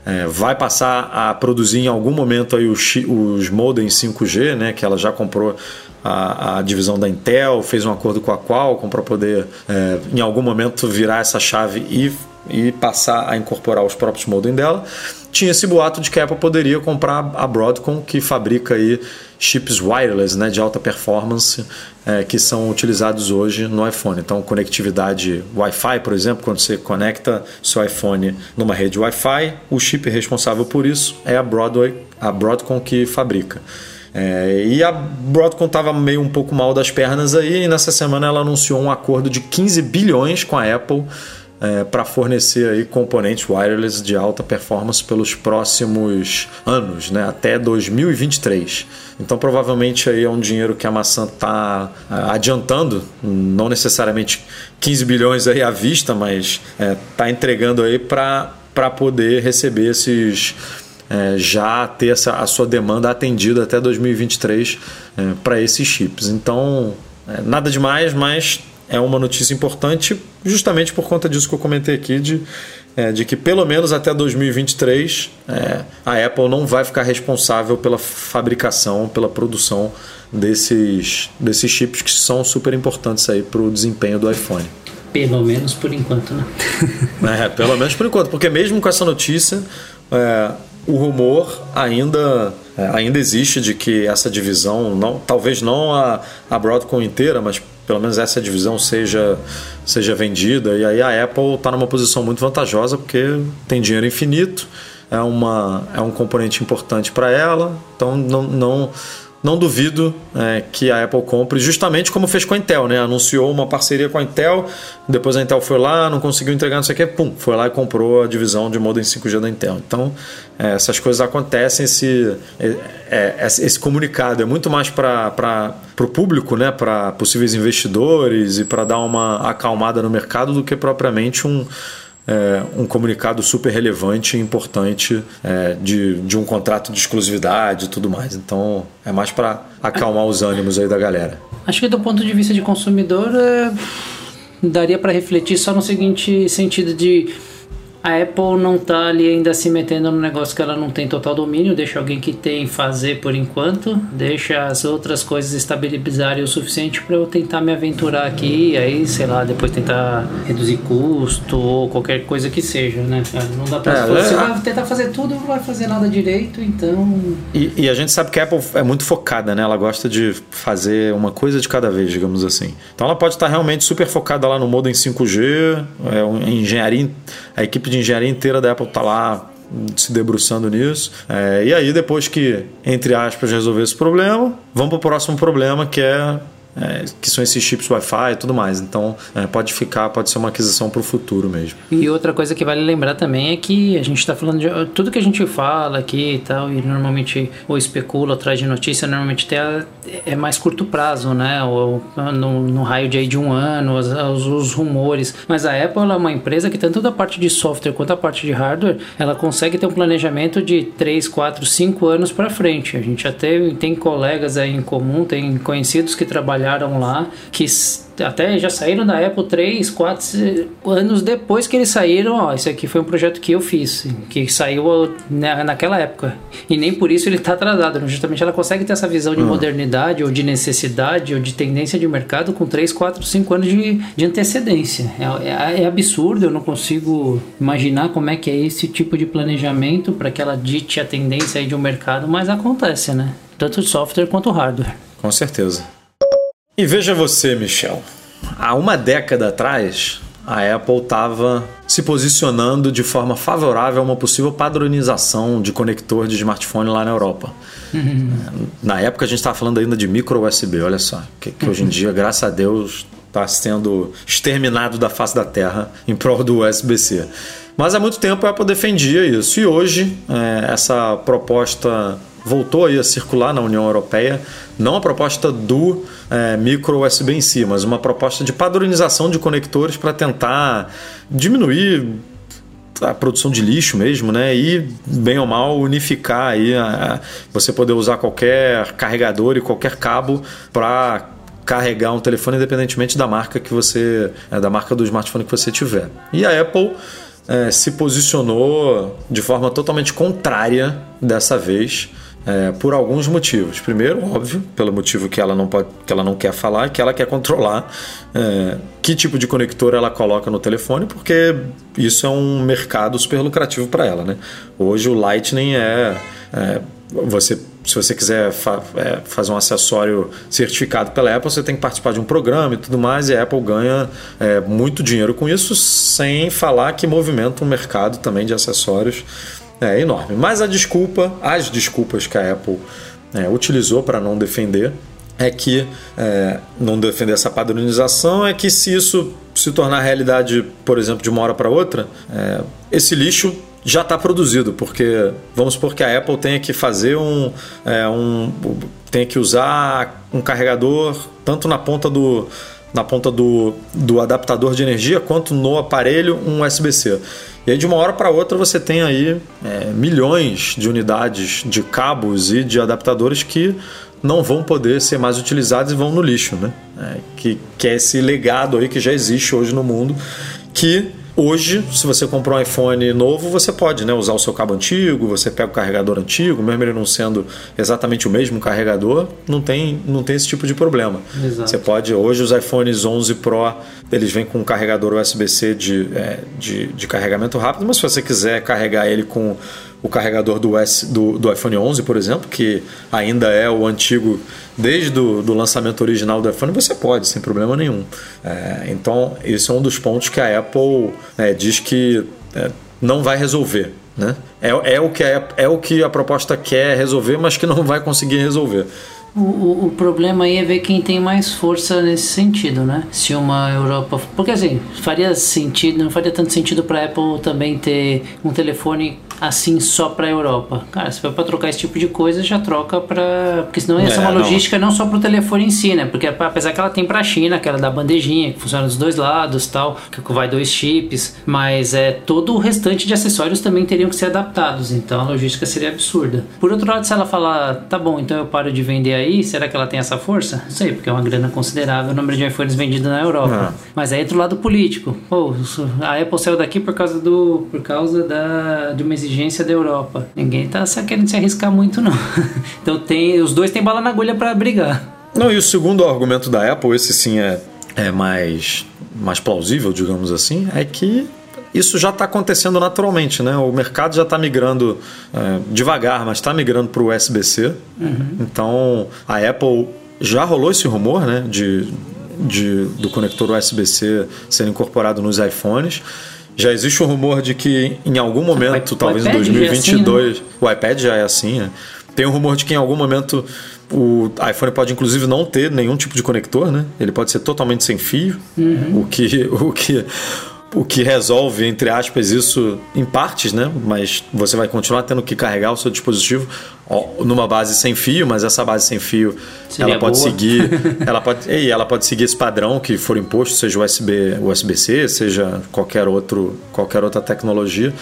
É, vai passar a produzir em algum momento aí os, os modems 5G, né, que ela já comprou a, a, divisão da Intel, fez um acordo com a Qualcomm para poder, é, em algum momento, virar essa chave e e passar a incorporar os próprios modem dela, tinha esse boato de que a Apple poderia comprar a Broadcom, que fabrica aí chips wireless né, de alta performance é, que são utilizados hoje no iPhone. Então, conectividade Wi-Fi, por exemplo, quando você conecta seu iPhone numa rede Wi-Fi, o chip responsável por isso é a, Broadway, a Broadcom que fabrica. É, e a Broadcom estava meio um pouco mal das pernas aí, e nessa semana ela anunciou um acordo de 15 bilhões com a Apple é, para fornecer aí componentes wireless de alta performance pelos próximos anos, né, até 2023. Então provavelmente aí é um dinheiro que a maçã está é, adiantando, não necessariamente 15 bilhões aí à vista, mas está é, entregando aí para poder receber esses é, já ter essa, a sua demanda atendida até 2023 é, para esses chips. Então, é, nada demais, mas é uma notícia importante justamente por conta disso que eu comentei aqui de, é, de que pelo menos até 2023 é, a Apple não vai ficar responsável pela fabricação, pela produção desses, desses chips que são super importantes aí para o desempenho do iPhone. Pelo menos por enquanto, né? é, pelo menos por enquanto, porque mesmo com essa notícia, é, o rumor ainda, é, ainda existe de que essa divisão, não, talvez não a, a Broadcom inteira, mas pelo menos essa divisão seja, seja vendida. E aí a Apple está numa posição muito vantajosa porque tem dinheiro infinito, é, uma, é um componente importante para ela, então não, não não duvido é, que a Apple compre, justamente como fez com a Intel, né? Anunciou uma parceria com a Intel, depois a Intel foi lá, não conseguiu entregar, não sei o que, pum, foi lá e comprou a divisão de modem 5G da Intel. Então, é, essas coisas acontecem, esse, é, é esse comunicado é muito mais para o público, né? Para possíveis investidores e para dar uma acalmada no mercado do que propriamente um é, um comunicado super relevante e importante é, de, de um contrato de exclusividade e tudo mais. Então é mais para acalmar os ânimos aí da galera. Acho que do ponto de vista de consumidor, é, daria para refletir só no seguinte sentido de a Apple não está ali ainda se metendo no negócio que ela não tem total domínio, deixa alguém que tem fazer por enquanto, deixa as outras coisas estabilizarem o suficiente para eu tentar me aventurar aqui e aí, sei lá, depois tentar reduzir custo ou qualquer coisa que seja, né? Não dá pra. É, você é, vai tentar fazer tudo não vai fazer nada direito, então. E, e, a gente sabe que a Apple é muito focada, né? Ela gosta de fazer uma coisa de cada vez, digamos assim. Então ela pode estar realmente super focada lá no modo em 5G, é, em engenharia, a equipe de engenharia inteira da Apple está lá se debruçando nisso. É, e aí, depois que, entre aspas, resolver esse problema, vamos para o próximo problema que é é, que são esses chips Wi-Fi e tudo mais. Então, é, pode ficar, pode ser uma aquisição para o futuro mesmo. E outra coisa que vale lembrar também é que a gente está falando de tudo que a gente fala aqui e tal, e normalmente ou especula atrás de notícia, normalmente é mais curto prazo, né? Ou no, no raio de, de um ano, os, os, rumores. Mas a Apple é uma empresa que tanto da parte de software quanto a parte de hardware, ela consegue ter um planejamento de 3, 4, 5 anos para frente. A gente até tem colegas aí em comum, tem conhecidos que trabalham trabalharam lá, que até já saíram da Apple 3, 4 anos depois que eles saíram, ó, esse aqui foi um projeto que eu fiz, que saiu na, naquela época. E nem por isso ele está atrasado, né? justamente ela consegue ter essa visão de uhum. modernidade ou de necessidade ou de tendência de mercado com 3, 4, 5 anos de, de antecedência. É, é, é absurdo, eu não consigo imaginar como é que é esse tipo de planejamento para que ela dite a tendência de um mercado, mas acontece, né? Tanto software quanto hardware. Com certeza. E veja você, Michel. Há uma década atrás, a Apple estava se posicionando de forma favorável a uma possível padronização de conector de smartphone lá na Europa. Na época a gente estava falando ainda de micro USB, olha só, que, que hoje em dia, graças a Deus, está sendo exterminado da face da Terra em prol do USB-C. Mas há muito tempo a Apple defendia isso e hoje é, essa proposta voltou aí a circular na União Europeia, não a proposta do é, micro USB em si, mas uma proposta de padronização de conectores para tentar diminuir a produção de lixo mesmo, né? E bem ou mal unificar aí a, você poder usar qualquer carregador e qualquer cabo para carregar um telefone independentemente da marca que você, é, da marca do smartphone que você tiver. E a Apple é, se posicionou de forma totalmente contrária dessa vez. É, por alguns motivos. Primeiro, óbvio, pelo motivo que ela não pode, que ela não quer falar, que ela quer controlar é, que tipo de conector ela coloca no telefone, porque isso é um mercado super lucrativo para ela, né? Hoje o Lightning é, é você se você quiser fa é, fazer um acessório certificado pela Apple, você tem que participar de um programa e tudo mais, e a Apple ganha é, muito dinheiro com isso, sem falar que movimenta um mercado também de acessórios é, enorme. Mas a desculpa, as desculpas que a Apple é, utilizou para não defender é que é, não defender essa padronização é que se isso se tornar realidade, por exemplo, de uma hora para outra, é, esse lixo já está produzido, porque vamos supor que a Apple tenha que fazer um, é, um tenha que usar um carregador tanto na ponta do na ponta do, do adaptador de energia quanto no aparelho um USB-C. E aí de uma hora para outra você tem aí é, milhões de unidades de cabos e de adaptadores que não vão poder ser mais utilizados e vão no lixo, né? É, que, que é esse legado aí que já existe hoje no mundo que Hoje, se você comprou um iPhone novo, você pode né, usar o seu cabo antigo, você pega o carregador antigo, mesmo ele não sendo exatamente o mesmo carregador, não tem, não tem esse tipo de problema. Exato. Você pode, hoje os iPhones 11 Pro, eles vêm com um carregador USB-C de, é, de, de carregamento rápido, mas se você quiser carregar ele com o carregador do, S, do, do iPhone 11, por exemplo, que ainda é o antigo desde o do lançamento original do iPhone, você pode, sem problema nenhum. É, então, esse é um dos pontos que a Apple é, diz que é, não vai resolver. Né? É, é, o que a, é o que a proposta quer resolver, mas que não vai conseguir resolver. O, o, o, problema aí é ver quem tem mais força nesse sentido, né? Se uma Europa. Porque assim, faria sentido, não faria tanto sentido para a Apple também ter um telefone assim só para a Europa. Cara, se for para trocar esse tipo de coisa, já troca para, porque senão ia ser uma é, logística não, não só para o telefone em si, né? Porque apesar que ela tem para a China, aquela da bandejinha que funciona dos dois lados, tal, que vai dois chips, mas é todo o restante de acessórios também teriam que ser adaptados. Então a logística seria absurda. Por outro lado, se ela falar, tá bom, então eu paro de vender aí, será que ela tem essa força? Não sei, porque é uma grana considerável o número de iPhones vendidos na Europa. É. Mas aí entra o lado político. Pô, a Apple saiu daqui por causa do por causa da de uma exigência da Europa. Ninguém tá querendo se arriscar muito, não. então tem, os dois têm bala na agulha para brigar. Não, e o segundo argumento da Apple, esse sim é, é mais, mais plausível, digamos assim, é que isso já está acontecendo naturalmente, né? O mercado já está migrando é, devagar, mas está migrando para o USB-C. Uhum. Então a Apple já rolou esse rumor, né? De, de, do conector USB-C sendo incorporado nos iPhones. Já existe um rumor de que em algum momento, o talvez em 2022, é assim, né? o iPad já é assim, né? Tem um rumor de que em algum momento o iPhone pode inclusive não ter nenhum tipo de conector, né? Ele pode ser totalmente sem fio, uhum. o que o que o que resolve, entre aspas, isso em partes, né? Mas você vai continuar tendo que carregar o seu dispositivo numa base sem fio, mas essa base sem fio Seria ela pode boa. seguir, ela pode, e ela pode seguir esse padrão que for imposto, seja USB, USB-C, seja qualquer outro, qualquer outra tecnologia.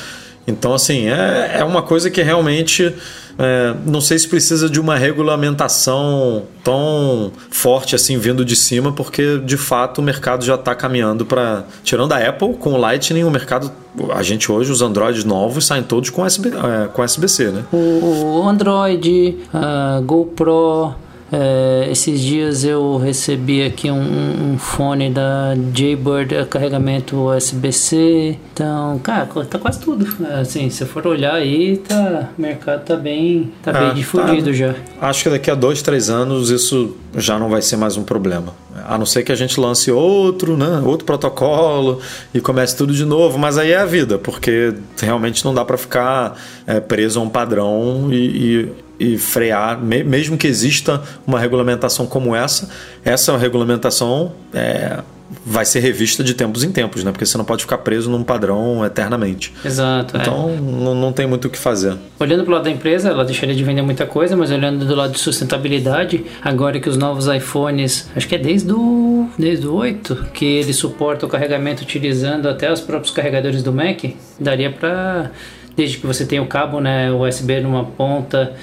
Então, assim, é, é uma coisa que realmente é, não sei se precisa de uma regulamentação tão forte assim vindo de cima, porque de fato o mercado já está caminhando para. Tirando a Apple, com o Lightning, o mercado. A gente hoje, os Androids novos saem todos com, USB, é, com USB-C, né? O, o Android, a GoPro, é, esses dias eu recebi aqui um, um fone da Jaybird a carregamento USB-C. Então, cara, tá quase tudo. Assim, se for olhar aí, tá, o mercado tá bem, tá bem é, difundido tá, já. Acho que daqui a dois, três anos isso já não vai ser mais um problema. A não ser que a gente lance outro, né, outro protocolo e comece tudo de novo, mas aí é a vida, porque realmente não dá para ficar é, preso a um padrão e, e e frear, mesmo que exista uma regulamentação como essa, essa regulamentação é, vai ser revista de tempos em tempos, né? Porque você não pode ficar preso num padrão eternamente. Exato. é. Então não, não tem muito o que fazer. Olhando pro lado da empresa, ela deixaria de vender muita coisa, mas olhando do lado de sustentabilidade, agora que os novos iPhones, acho que é desde o, desde o 8, que ele suporta o carregamento utilizando até os próprios carregadores do Mac, daria pra, desde que você tenha o cabo, né, USB numa ponta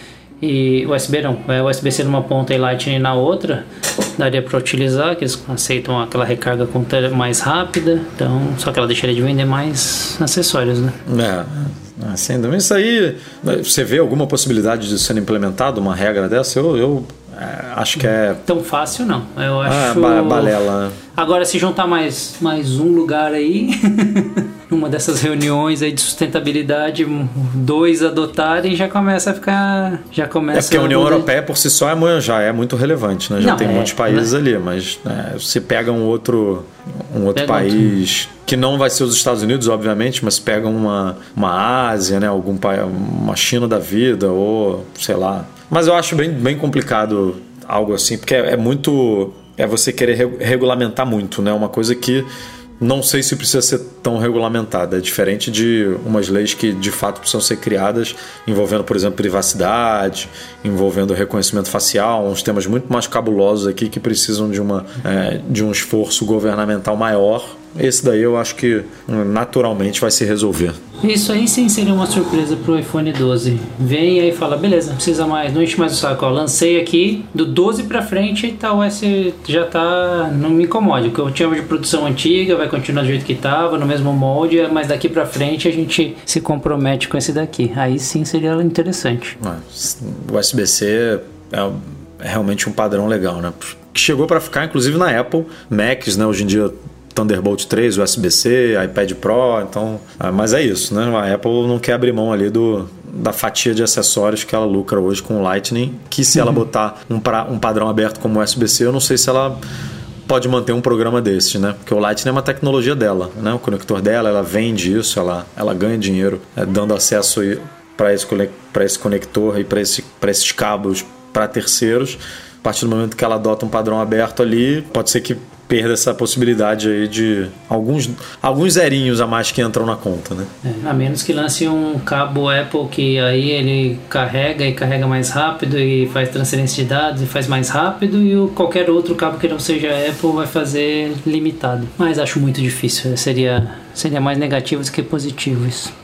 e USB não, é USB-C numa ponta e Lightning na outra, daria para utilizar, que eles aceitam aquela recarga mais rápida, então só que ela deixaria de vender mais acessórios, né? É, sem dúvida. Isso aí, você vê alguma possibilidade de ser implementado uma regra dessa? Eu, eu acho que é Tão fácil não, eu ah, acho... ba- balela. né? Agora, se juntar mais, mais um lugar aí, numa dessas reuniões aí de sustentabilidade, dois adotarem, já começa a ficar. Já começa É porque a União mudar- Europeia por si só é já é muito relevante, né? Já Não, tem é, muitos países ali, mas né, se pega um outro, um outro Pega país que não vai ser os Estados Unidos, obviamente, mas pega uma, uma Ásia, né? Algum pa- uma China da vida ou sei lá. Mas eu acho bem, bem complicado algo assim, porque é, é muito é você querer re- regulamentar muito, né? Uma coisa que não sei se precisa ser tão regulamentada. É diferente de umas leis que de fato precisam ser criadas, envolvendo, por exemplo, privacidade, envolvendo reconhecimento facial, uns temas muito mais cabulosos aqui que precisam de, uma, é, de um esforço governamental maior. Esse daí eu acho que hum, naturalmente vai se resolver. Isso aí sim seria uma surpresa pro iPhone 12. Vem aí e fala, beleza, não precisa mais, não enche mais o saco. Ó, lancei aqui, do 12 pra frente, tá, o S já tá. Não me incomode. O que eu tinha de produção antiga vai continuar do jeito que tava, no mesmo molde, mas daqui pra frente a gente se compromete com esse daqui. Aí sim seria interessante. O USB-C é é realmente um padrão legal, né? Que chegou para ficar, inclusive na Apple, Macs, né? Hoje em dia Thunderbolt 3, USB-C, iPad Pro, então, ah, mas é isso, né? A Apple não quer abrir mão ali do da fatia de acessórios que ela lucra hoje com o Lightning, que se ela botar um, pra, um padrão aberto como o USB-C, eu não sei se ela pode manter um programa desses, né? Porque o Lightning é uma tecnologia dela, né? O conector dela, ela vende isso, ela, ela ganha dinheiro é, dando acesso para esse, pra esse conector e para esse, pra esses cabos para terceiros. A partir do momento que ela adota um padrão aberto ali, pode ser que perda essa possibilidade aí de alguns, alguns zerinhos a mais que entram na conta, né? É, a menos que lance um cabo Apple que aí ele carrega e carrega mais rápido e faz transferência de dados e faz mais rápido e o, qualquer outro cabo que não seja Apple vai fazer limitado. Mas acho muito difícil, seria, seria mais negativo do que positivo isso.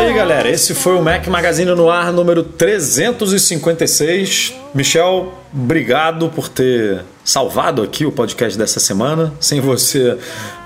Till E é isso aí, galera. Esse foi o Mac Magazine no ar número 356. Michel, obrigado por ter salvado aqui o podcast dessa semana. Sem você,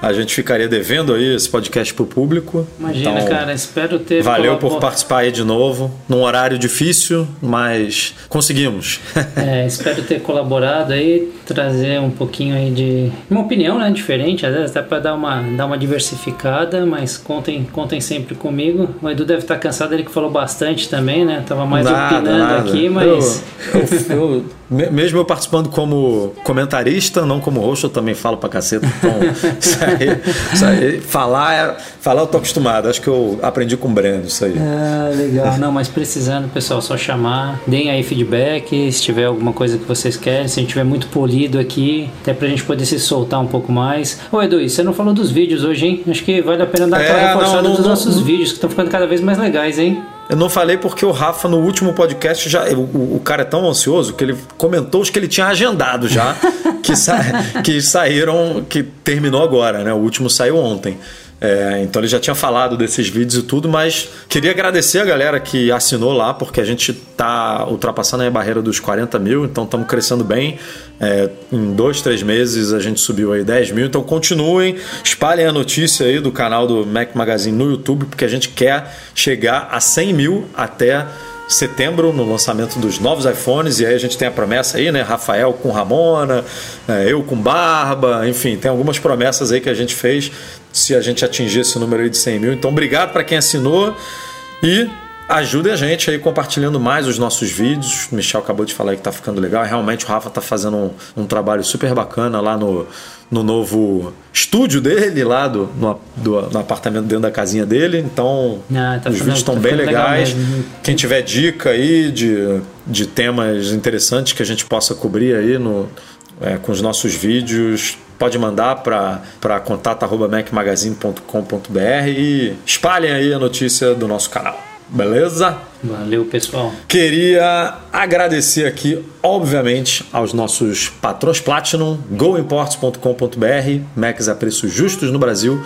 a gente ficaria devendo aí esse podcast pro público. Imagina, Então, cara, espero ter. Valeu por participar aí de novo, num horário difícil, mas conseguimos. É, espero ter colaborado aí, trazer um pouquinho aí de uma opinião, né, diferente, às vezes até para dar uma dar uma diversificada, mas contem contem sempre comigo. O Edu deve estar cansado, ele que falou bastante também, né? Tava mais Nada, opinando nada. aqui, mas Eu, eu- eu- me- mesmo eu participando como comentarista, não como host, eu também falo pra caceta. Então, isso aí, isso aí, falar, é- falar eu tô acostumado. Acho que eu aprendi com o Breno isso aí. Ah, legal. Não, mas precisando, pessoal, só chamar. Deem aí feedback se tiver alguma coisa que vocês querem. Se a gente tiver muito polido aqui, até pra gente poder se soltar um pouco mais. Ô, Edu, e você não falou dos vídeos hoje, hein? Acho que vale a pena dar aquela É, não, reforçada não, dos não, nossos não. vídeos, que estão ficando cada vez mais legais, hein? Eu não falei porque o Rafa, no último podcast, já, o, o cara é tão ansioso que ele comentou os que ele tinha agendado já, que, sa- que saíram, que terminou agora, né? O último saiu ontem. É, então ele já tinha falado desses vídeos e tudo, mas queria agradecer a galera que assinou lá, porque a gente tá ultrapassando a barreira dos 40 mil, então estamos crescendo bem. É, em dois, três meses a gente subiu aí 10 mil, então continuem, espalhem a notícia aí do canal do Mac Magazine no YouTube, porque a gente quer chegar a 100 mil até setembro no lançamento dos novos iPhones e aí a gente tem a promessa aí, né? Rafael com Ramona, é, eu com Barba, enfim, tem algumas promessas aí que a gente fez se a gente atingir esse número aí de 100 mil. Então, obrigado para quem assinou e ajudem a gente aí compartilhando mais os nossos vídeos. O Michel acabou de falar que tá ficando legal. Realmente o Rafa tá fazendo um, um trabalho super bacana lá no, no novo estúdio dele, lá do, no, do, no apartamento dentro da casinha dele. Então, Ah, tá os ficando- vídeos estão tá bem legal legais. mesmo. Quem tiver dica aí de, de temas interessantes que a gente possa cobrir aí no, é, com os nossos vídeos, pode mandar para contato.macmagazine.com.br e espalhem aí a notícia do nosso canal. Beleza? Valeu, pessoal. Queria agradecer aqui, obviamente, aos nossos patrões Platinum, goimports.com.br, Macs a preços justos no Brasil,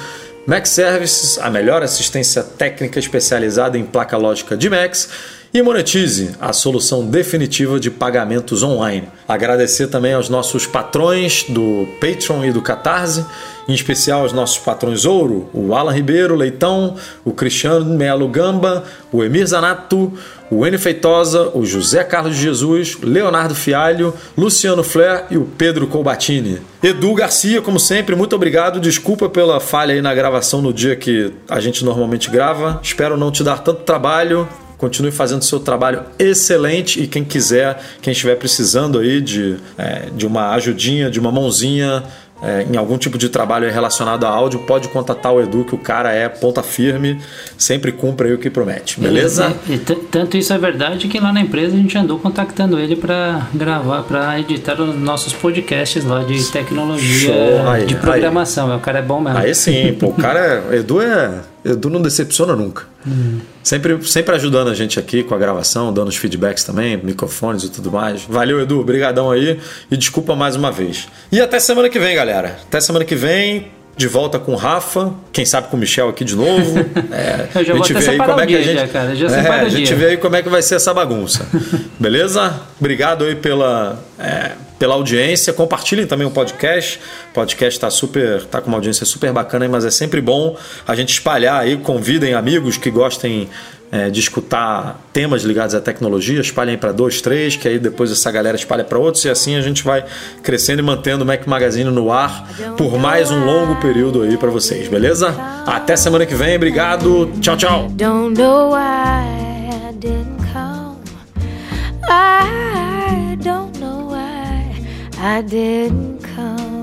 Mac Services, a melhor assistência técnica especializada em placa lógica de Macs, e Monetize, a solução definitiva de pagamentos online. Agradecer também aos nossos patrões do Patreon e do Catarse, em especial aos nossos patrões ouro, o Alan Ribeiro Leitão, o Cristiano Melo Gamba, o Emir Zanato, o N Feitosa, o José Carlos Jesus, Leonardo Fialho, Luciano Flair e o Pedro Colbatini. Edu Garcia, como sempre, muito obrigado. Desculpa pela falha aí na gravação no dia que a gente normalmente grava. Espero não te dar tanto trabalho. Continue fazendo seu trabalho excelente e quem quiser, quem estiver precisando aí de, é, de uma ajudinha, de uma mãozinha é, em algum tipo de trabalho relacionado a áudio, pode contatar o Edu, que o cara é ponta firme, sempre cumpre aí o que promete, beleza? E, e tanto isso é verdade que lá na empresa a gente andou contactando ele para gravar, para editar os nossos podcasts lá de tecnologia. Aí, de programação. O cara é bom mesmo. Aí sim, pô, o cara é. Edu é. Edu não decepciona nunca. Sempre, sempre ajudando a gente aqui com a gravação, dando os feedbacks também, microfones e tudo mais. Valeu, Edu, obrigadão aí e desculpa mais uma vez. E até semana que vem, galera. Até semana que vem. De volta com o Rafa, quem sabe com o Michel aqui de novo. É, Eu já a gente vê aí como é que a gente. já, cara. Já é, a gente dia. vê aí como é que vai ser essa bagunça. Beleza? Obrigado aí pela, é, pela audiência. Compartilhem também o podcast. O podcast tá super, tá com uma audiência super bacana, mas é sempre bom a gente espalhar aí, convidem amigos que gostem é, de escutar temas ligados à tecnologia, espalhem para dois, três, que aí depois essa galera espalha para outros e assim a gente vai crescendo e mantendo o Mac Magazine no ar por mais um longo período aí para vocês, beleza? Até semana que vem, obrigado, tchau, tchau. I didn't come.